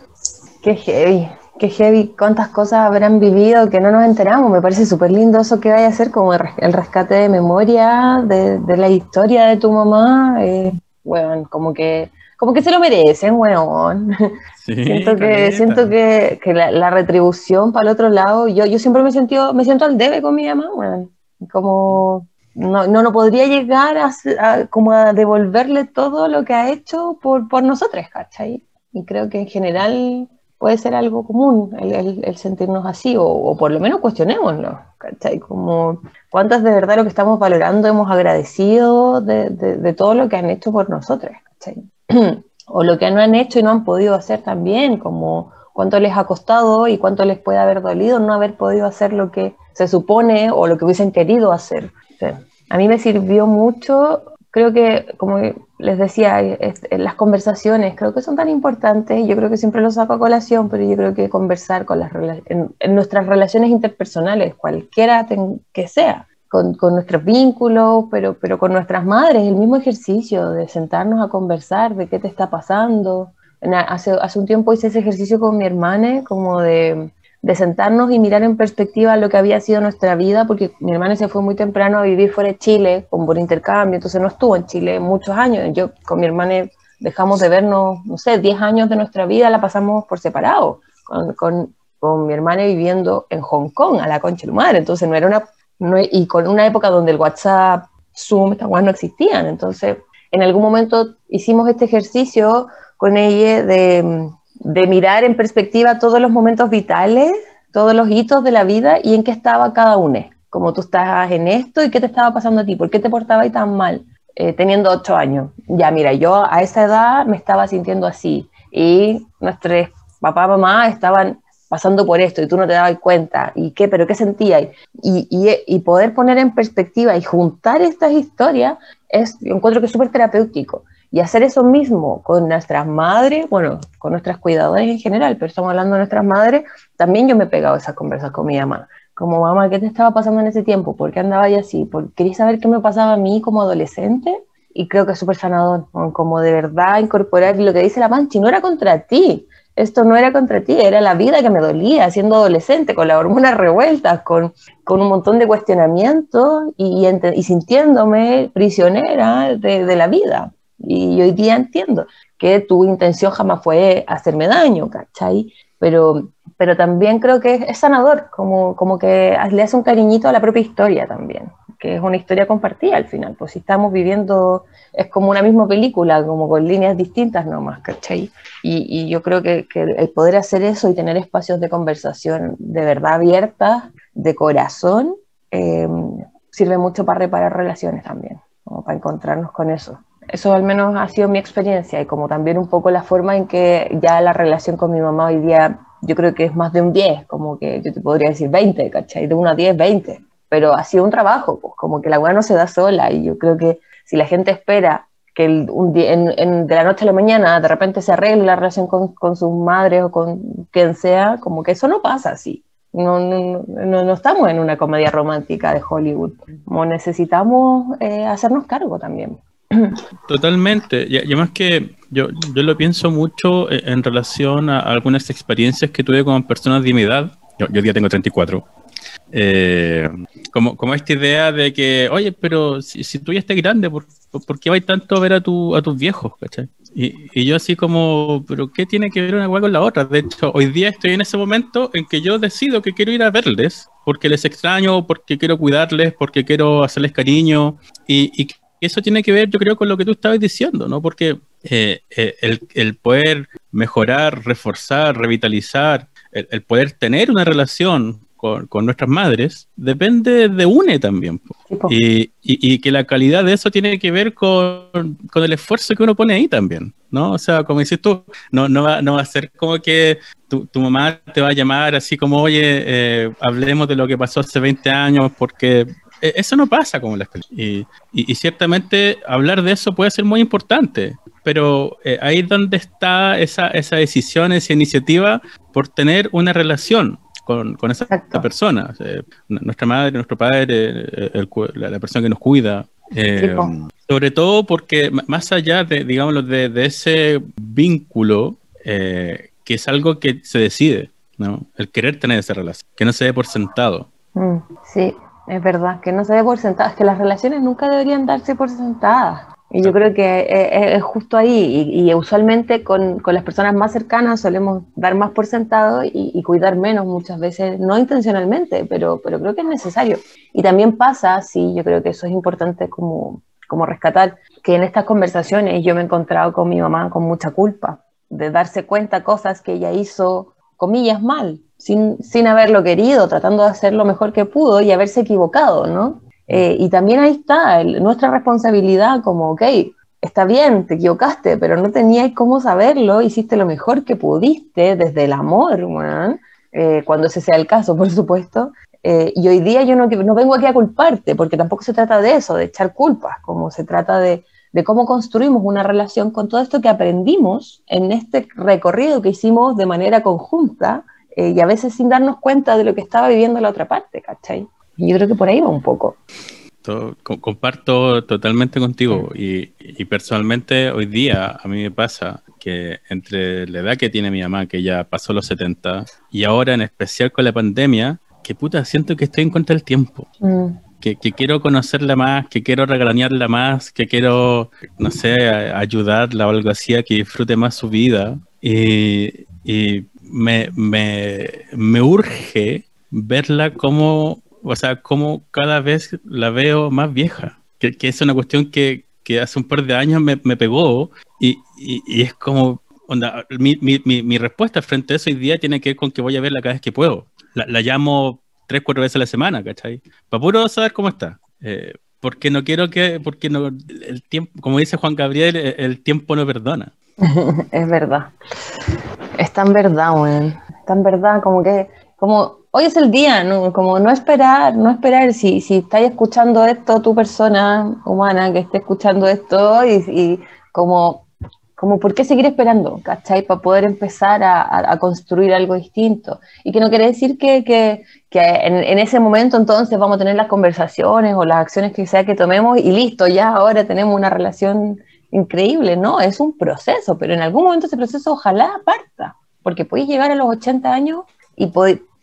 qué heavy, qué heavy, cuántas cosas habrán vivido que no nos enteramos. Me parece súper lindo eso que vaya a hacer, como el res- el rescate de memoria de, de la historia de tu mamá. Eh, weón, como que, como que se lo merecen, weón. Sí, siento que, siento que, que la, la retribución para el otro lado, yo, yo siempre me he sentido, me siento al debe con mi mamá, weón. Como no, no, no podría llegar a- como a devolverle todo lo que ha hecho por, por nosotros, ¿cachai? Y creo que en general puede ser algo común el, el- el sentirnos así, o, o por lo menos cuestionémoslo, ¿cachai? Como cuántas de verdad lo que estamos valorando hemos agradecido de, de- de todo lo que han hecho por nosotros, ¿cachai? o lo que no han hecho y no han podido hacer también, como cuánto les ha costado y cuánto les puede haber dolido no haber podido hacer lo que se supone o lo que hubiesen querido hacer. Sí. A mí me sirvió mucho, creo que, como les decía, es- es- las conversaciones creo que son tan importantes, yo creo que siempre lo saco a colación, pero yo creo que conversar con las en, en nuestras relaciones interpersonales, cualquiera que sea, con, con nuestros vínculos, pero, pero con nuestras madres, el mismo ejercicio de sentarnos a conversar de qué te está pasando. Hace, hace un tiempo hice ese ejercicio con mi hermana, como de, de sentarnos y mirar en perspectiva lo que había sido nuestra vida, porque mi hermana se fue muy temprano a vivir fuera de Chile, como por intercambio, entonces no estuvo en Chile muchos años. Yo con mi hermana dejamos de vernos, no sé, 10 años de nuestra vida la pasamos por separado, con, con, con mi hermana viviendo en Hong Kong, a la concha de madre, entonces no era una, no, y con una época donde el WhatsApp, Zoom, estas cosas no existían, entonces en algún momento hicimos este ejercicio con ella de, de mirar en perspectiva todos los momentos vitales, todos los hitos de la vida y en qué estaba cada uno. Como tú estás en esto y qué te estaba pasando a ti, por qué te portabas tan mal eh, teniendo ocho años. Ya, mira, yo a esa edad me estaba sintiendo así y nuestros papá, mamá estaban pasando por esto y tú no te dabas cuenta. ¿Y qué? ¿Pero qué sentías? Y, y, poder poner en perspectiva y juntar estas historias es, yo encuentro que es súper terapéutico. Y hacer eso mismo con nuestras madres, bueno, con nuestras cuidadoras en general, pero estamos hablando de nuestras madres, también yo me he pegado esas conversas con mi mamá. Como, mamá, ¿qué te estaba pasando en ese tiempo? ¿Por qué andaba ahí así? ¿Por, ¿Querías saber qué me pasaba a mí como adolescente? Y creo que es súper sanador, como de verdad incorporar lo que dice la Manchi, no era contra ti, esto no era contra ti, era la vida que me dolía siendo adolescente, con las hormonas revueltas, con, un montón de cuestionamientos y, sintiéndome prisionera de, la vida. Y hoy día entiendo que tu intención jamás fue hacerme daño, ¿cachai? Pero, pero también creo que es, sanador, como, como que le hace un cariñito a la propia historia también, que es una historia compartida al final, pues si estamos viviendo, es como una misma película, como con líneas distintas nomás, ¿cachai? Y, y yo creo que, que el poder hacer eso y tener espacios de conversación de verdad abiertas, de corazón, eh, sirve mucho para reparar relaciones también, como para encontrarnos con eso. Eso al menos ha sido mi experiencia y como también un poco la forma en que ya la relación con mi mamá hoy día, yo creo que es más de un 10, como que yo te podría decir 20, ¿cachai? De 1 a 10, 20. Pero ha sido un trabajo, pues como que la weá no se da sola y yo creo que si la gente espera que el, un día, en, en, de la noche a la mañana de repente se arregle la relación con, con sus madres o con quien sea, como que eso no pasa así. No, no, no, no, estamos en una comedia romántica de Hollywood. Como necesitamos eh, hacernos cargo también. Totalmente. Y además que yo, yo lo pienso mucho en relación a algunas experiencias que tuve con personas de mi edad. Yo, yo ya tengo 34. Eh, como, como esta idea de que, oye, pero si, si tú ya estás grande, ¿por, ¿por, qué vais tanto a ver a, tu, a tus viejos? ¿cachai? Y, y, yo así como, pero ¿qué tiene que ver una cosa con la otra? De hecho, hoy día estoy en ese momento en que yo decido que quiero ir a verles, porque les extraño, porque quiero cuidarles, porque quiero hacerles cariño, y, y eso tiene que ver, yo creo, con lo que tú estabas diciendo, ¿no? Porque eh, eh, el, el, poder mejorar, reforzar, revitalizar, el, el poder tener una relación con, con, nuestras madres, depende de UNE también. Y, y, y, que la calidad de eso tiene que ver con, con, el esfuerzo que uno pone ahí también, ¿no? O sea, como dices tú, no, no, va, no va a ser como que tu, tu, mamá te va a llamar así como, oye, eh, hablemos de lo que pasó hace 20 años porque eso no pasa como en las películas. Y, y, y, ciertamente hablar de eso puede ser muy importante, pero eh, ahí es donde está esa, esa decisión, esa iniciativa por tener una relación con, con esa Exacto. persona. O sea, nuestra madre, nuestro padre, el, el, la, la, persona que nos cuida. Eh, sobre todo porque más allá de, digamos, de, de ese vínculo, eh, que es algo que se decide, ¿no? El querer tener esa relación, que no se dé por sentado. Mm, sí, es verdad, que no se dé por sentado, es que las relaciones nunca deberían darse por sentadas. Y yo creo que es, justo ahí, y, y usualmente con, con, las personas más cercanas solemos dar más por sentado y, y, cuidar menos muchas veces, no intencionalmente, pero, pero creo que es necesario. Y también pasa, sí, yo creo que eso es importante como, como rescatar, que en estas conversaciones yo me he encontrado con mi mamá con mucha culpa, de darse cuenta cosas que ella hizo, comillas, mal, sin, sin haberlo querido, tratando de hacer lo mejor que pudo y haberse equivocado, ¿no? Eh, y también ahí está nuestra responsabilidad como, ok, está bien, te equivocaste, pero no tenías cómo saberlo, hiciste lo mejor que pudiste desde el amor, eh, cuando ese sea el caso, por supuesto. Eh, y hoy día yo no, no, vengo aquí a culparte, porque tampoco se trata de eso, de echar culpas, como se trata de, de cómo construimos una relación con todo esto que aprendimos en este recorrido que hicimos de manera conjunta eh, y a veces sin darnos cuenta de lo que estaba viviendo la otra parte, ¿cachai? Y yo creo que por ahí va un poco. Comparto totalmente contigo y, y, personalmente hoy día a mí me pasa que entre la edad que tiene mi mamá, que ya pasó los 70, y ahora en especial con la pandemia, que puta, siento que estoy en contra del tiempo. Mm. Que, que, quiero conocerla más, que quiero regalanearla más, que quiero, no sé, ayudarla o algo así a que disfrute más su vida. Y, y me, me, me urge verla como o sea, como cada vez la veo más vieja, que, que es una cuestión que, que, hace un par de años me, me pegó y, y, es como, onda, mi, mi, mi, respuesta frente a eso hoy día tiene que ver con que voy a verla cada vez que puedo. La, la llamo tres, cuatro veces a la semana, ¿cachai? Para puro saber cómo está. Eh, porque no quiero que, porque no, el tiempo, como dice Juan Gabriel, el, el tiempo no perdona. es verdad. Es tan verdad, weón. Es tan verdad como que, como hoy es el día, ¿no? como no esperar, no esperar si, si estáis escuchando esto, tu persona humana que esté escuchando esto y, y como, como, ¿por qué seguir esperando? ¿Cachai? Para poder empezar a, a, construir algo distinto. Y que no quiere decir que, que, que en, en, ese momento entonces vamos a tener las conversaciones o las acciones que sea que tomemos y listo, ya ahora tenemos una relación increíble, ¿no? Es un proceso, pero en algún momento ese proceso ojalá parta, porque podéis llegar a los 80 años y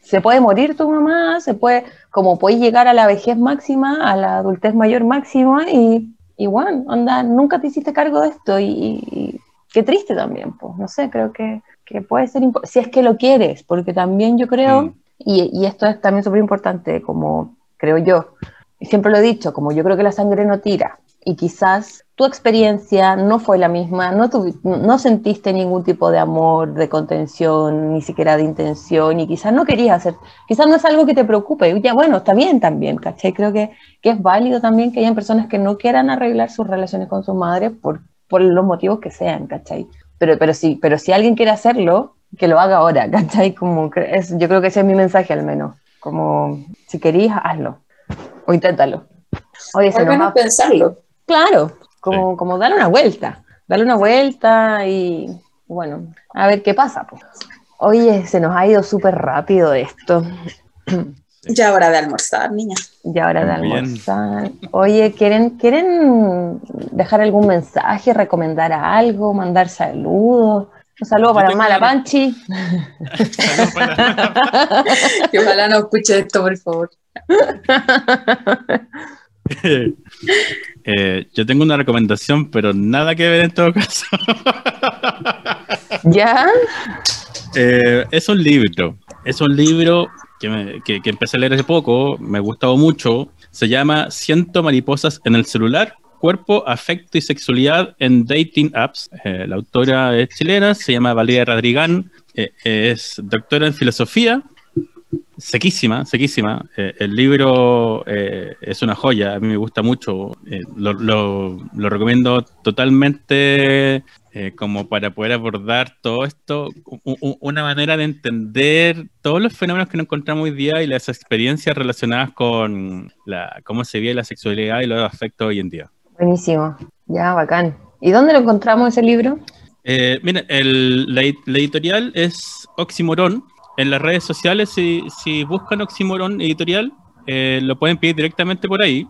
se puede morir tu mamá, se puede, como puedes llegar a la vejez máxima, a la adultez mayor máxima y, igual, onda, nunca te hiciste cargo de esto y, y qué triste también, pues, no sé, creo que, que puede ser, si es que lo quieres, porque también yo creo, Mm. y, y esto es también súper importante, como creo yo, siempre lo he dicho, como yo creo que la sangre no tira, y quizás tu experiencia no fue la misma, no, no sentiste ningún tipo de amor, de contención, ni siquiera de intención, y quizás no querías hacer, quizás no es algo que te preocupe, y ya bueno, está bien también, ¿cachai? Creo que, que es válido también que hayan personas que no quieran arreglar sus relaciones con sus madres por, por los motivos que sean, ¿cachai? Pero, pero, sí, pero si alguien quiere hacerlo, que lo haga ahora, ¿cachai? Como es, yo creo que ese es mi mensaje al menos, como si querís, hazlo, o inténtalo. Oye, se Al nos menos va- pensarlo. Claro, como, como darle una vuelta, darle una vuelta y bueno, a ver qué pasa. pues. Oye, se nos ha ido súper rápido esto. Ya hora de almorzar, niña. Ya hora de almorzar. Oye, ¿quieren, ¿quieren dejar algún mensaje, recomendar algo, mandar saludos? Un saludo Yo para Mala Panchi. Para- Y ojalá no escuche esto, por favor. Eh, yo tengo una recomendación, pero nada que ver en todo caso. ¿Ya? Eh, es un libro. Es un libro que, me- que- que empecé a leer hace poco, me ha gustado mucho. Se llama Ciento mariposas en el celular. Cuerpo, afecto y sexualidad en dating apps. Eh, la autora es chilena, se llama Valeria Radrigán, es doctora en filosofía, sequísima, sequísima. Eh, el libro eh, es una joya, a mí me gusta mucho. Eh, lo, lo- lo recomiendo totalmente como para poder abordar todo esto, u- u- una manera de entender todos los fenómenos que nos encontramos hoy día y las experiencias relacionadas con la, cómo se vive la sexualidad y los afectos hoy en día. Buenísimo. Ya, bacán. ¿Y dónde lo encontramos ese libro? Mira, el- la, la editorial es Oximoron. En las redes sociales, si, si buscan Oximoron Editorial, eh, lo pueden pedir directamente por ahí.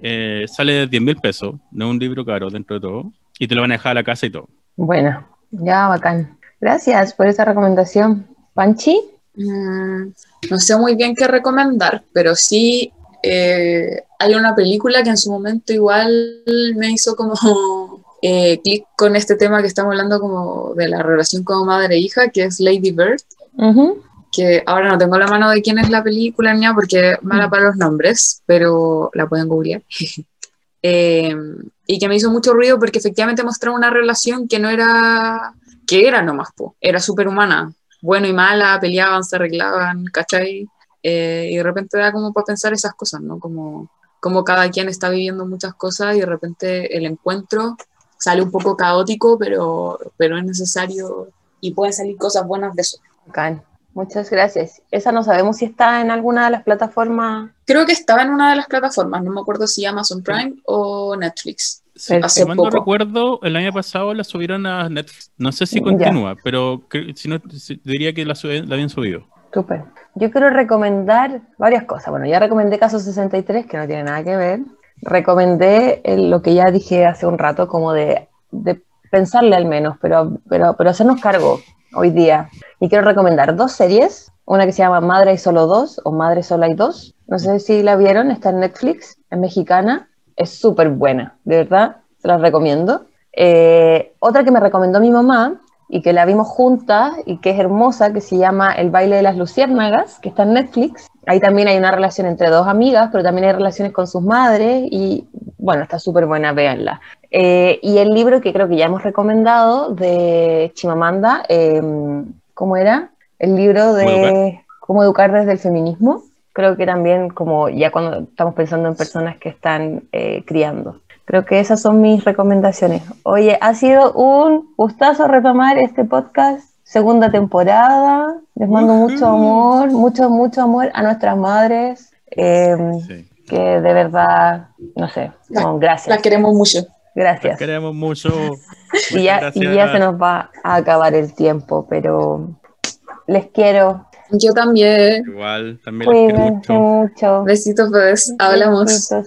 Eh, sale de 10 mil pesos, no es un libro caro dentro de todo. Y te lo van a dejar a la casa y todo. Bueno, ya, bacán. Gracias por esa recomendación. ¿Panchi? Mm, no sé muy bien qué recomendar, pero sí eh, hay una película que en su momento igual me hizo como eh, clic con este tema que estamos hablando como de la relación como madre e hija, que es Lady Bird, Ujú. que ahora no tengo la mano de quién es la película ni nada porque es mala para los nombres, pero la pueden googlear. Eh, y que me hizo mucho ruido porque efectivamente mostraba una relación que no era, que era nomás, po, era superhumana, bueno y mala, peleaban, se arreglaban, ¿cachai? Eh, y de repente da como para pensar esas cosas, ¿no? Como, como cada quien está viviendo muchas cosas y de repente el encuentro sale un poco caótico, pero, pero es necesario Y pueden salir cosas buenas de eso. Bacán. Muchas gracias. Esa no sabemos si está en alguna de las plataformas. Creo que estaba en una de las plataformas, no me acuerdo si Amazon Prime o Netflix. Si Perfecto. Hace mal no recuerdo, el año pasado la subieron a Netflix. No sé si Ya. continúa, pero si no, si- diría que la, habían subido. Súper. Yo quiero recomendar varias cosas. Bueno, ya recomendé Caso 63, que no tiene nada que ver. Recomendé el- lo que ya dije hace un rato, como de, de pensarle al menos, pero, pero, pero hacernos cargo hoy día. Y quiero recomendar dos series. Una que se llama Madre hay solo dos o Madre solo hay dos. No sé si la vieron, está en Netflix, es mexicana. Es súper buena, de verdad, se las recomiendo. Eh, otra que me recomendó mi mamá y que la vimos juntas y que es hermosa, que se llama El baile de las luciérnagas, que está en Netflix. Ahí también hay una relación entre dos amigas, pero también hay relaciones con sus madres y bueno, está súper buena, véanla. Eh, y el libro que creo que ya hemos recomendado de Chimamanda, eh, ¿cómo era? El libro ¿Cómo de cómo educar desde el feminismo. Creo que también como ya cuando estamos pensando en personas que están eh, criando. Creo que esas son mis recomendaciones. Oye, ha sido un gustazo retomar este podcast, segunda temporada. Les mando mucho amor, mucho, mucho amor a nuestras madres, eh, Sí. que de verdad, no sé, no, gracias, queremos mucho. gracias. Queremos mucho. Y ya, y se nos va a acabar el tiempo, pero les quiero. Yo también. Igual, también les quiero Cuídense mucho. mucho. Besitos, bebés. Hablamos. Besitos.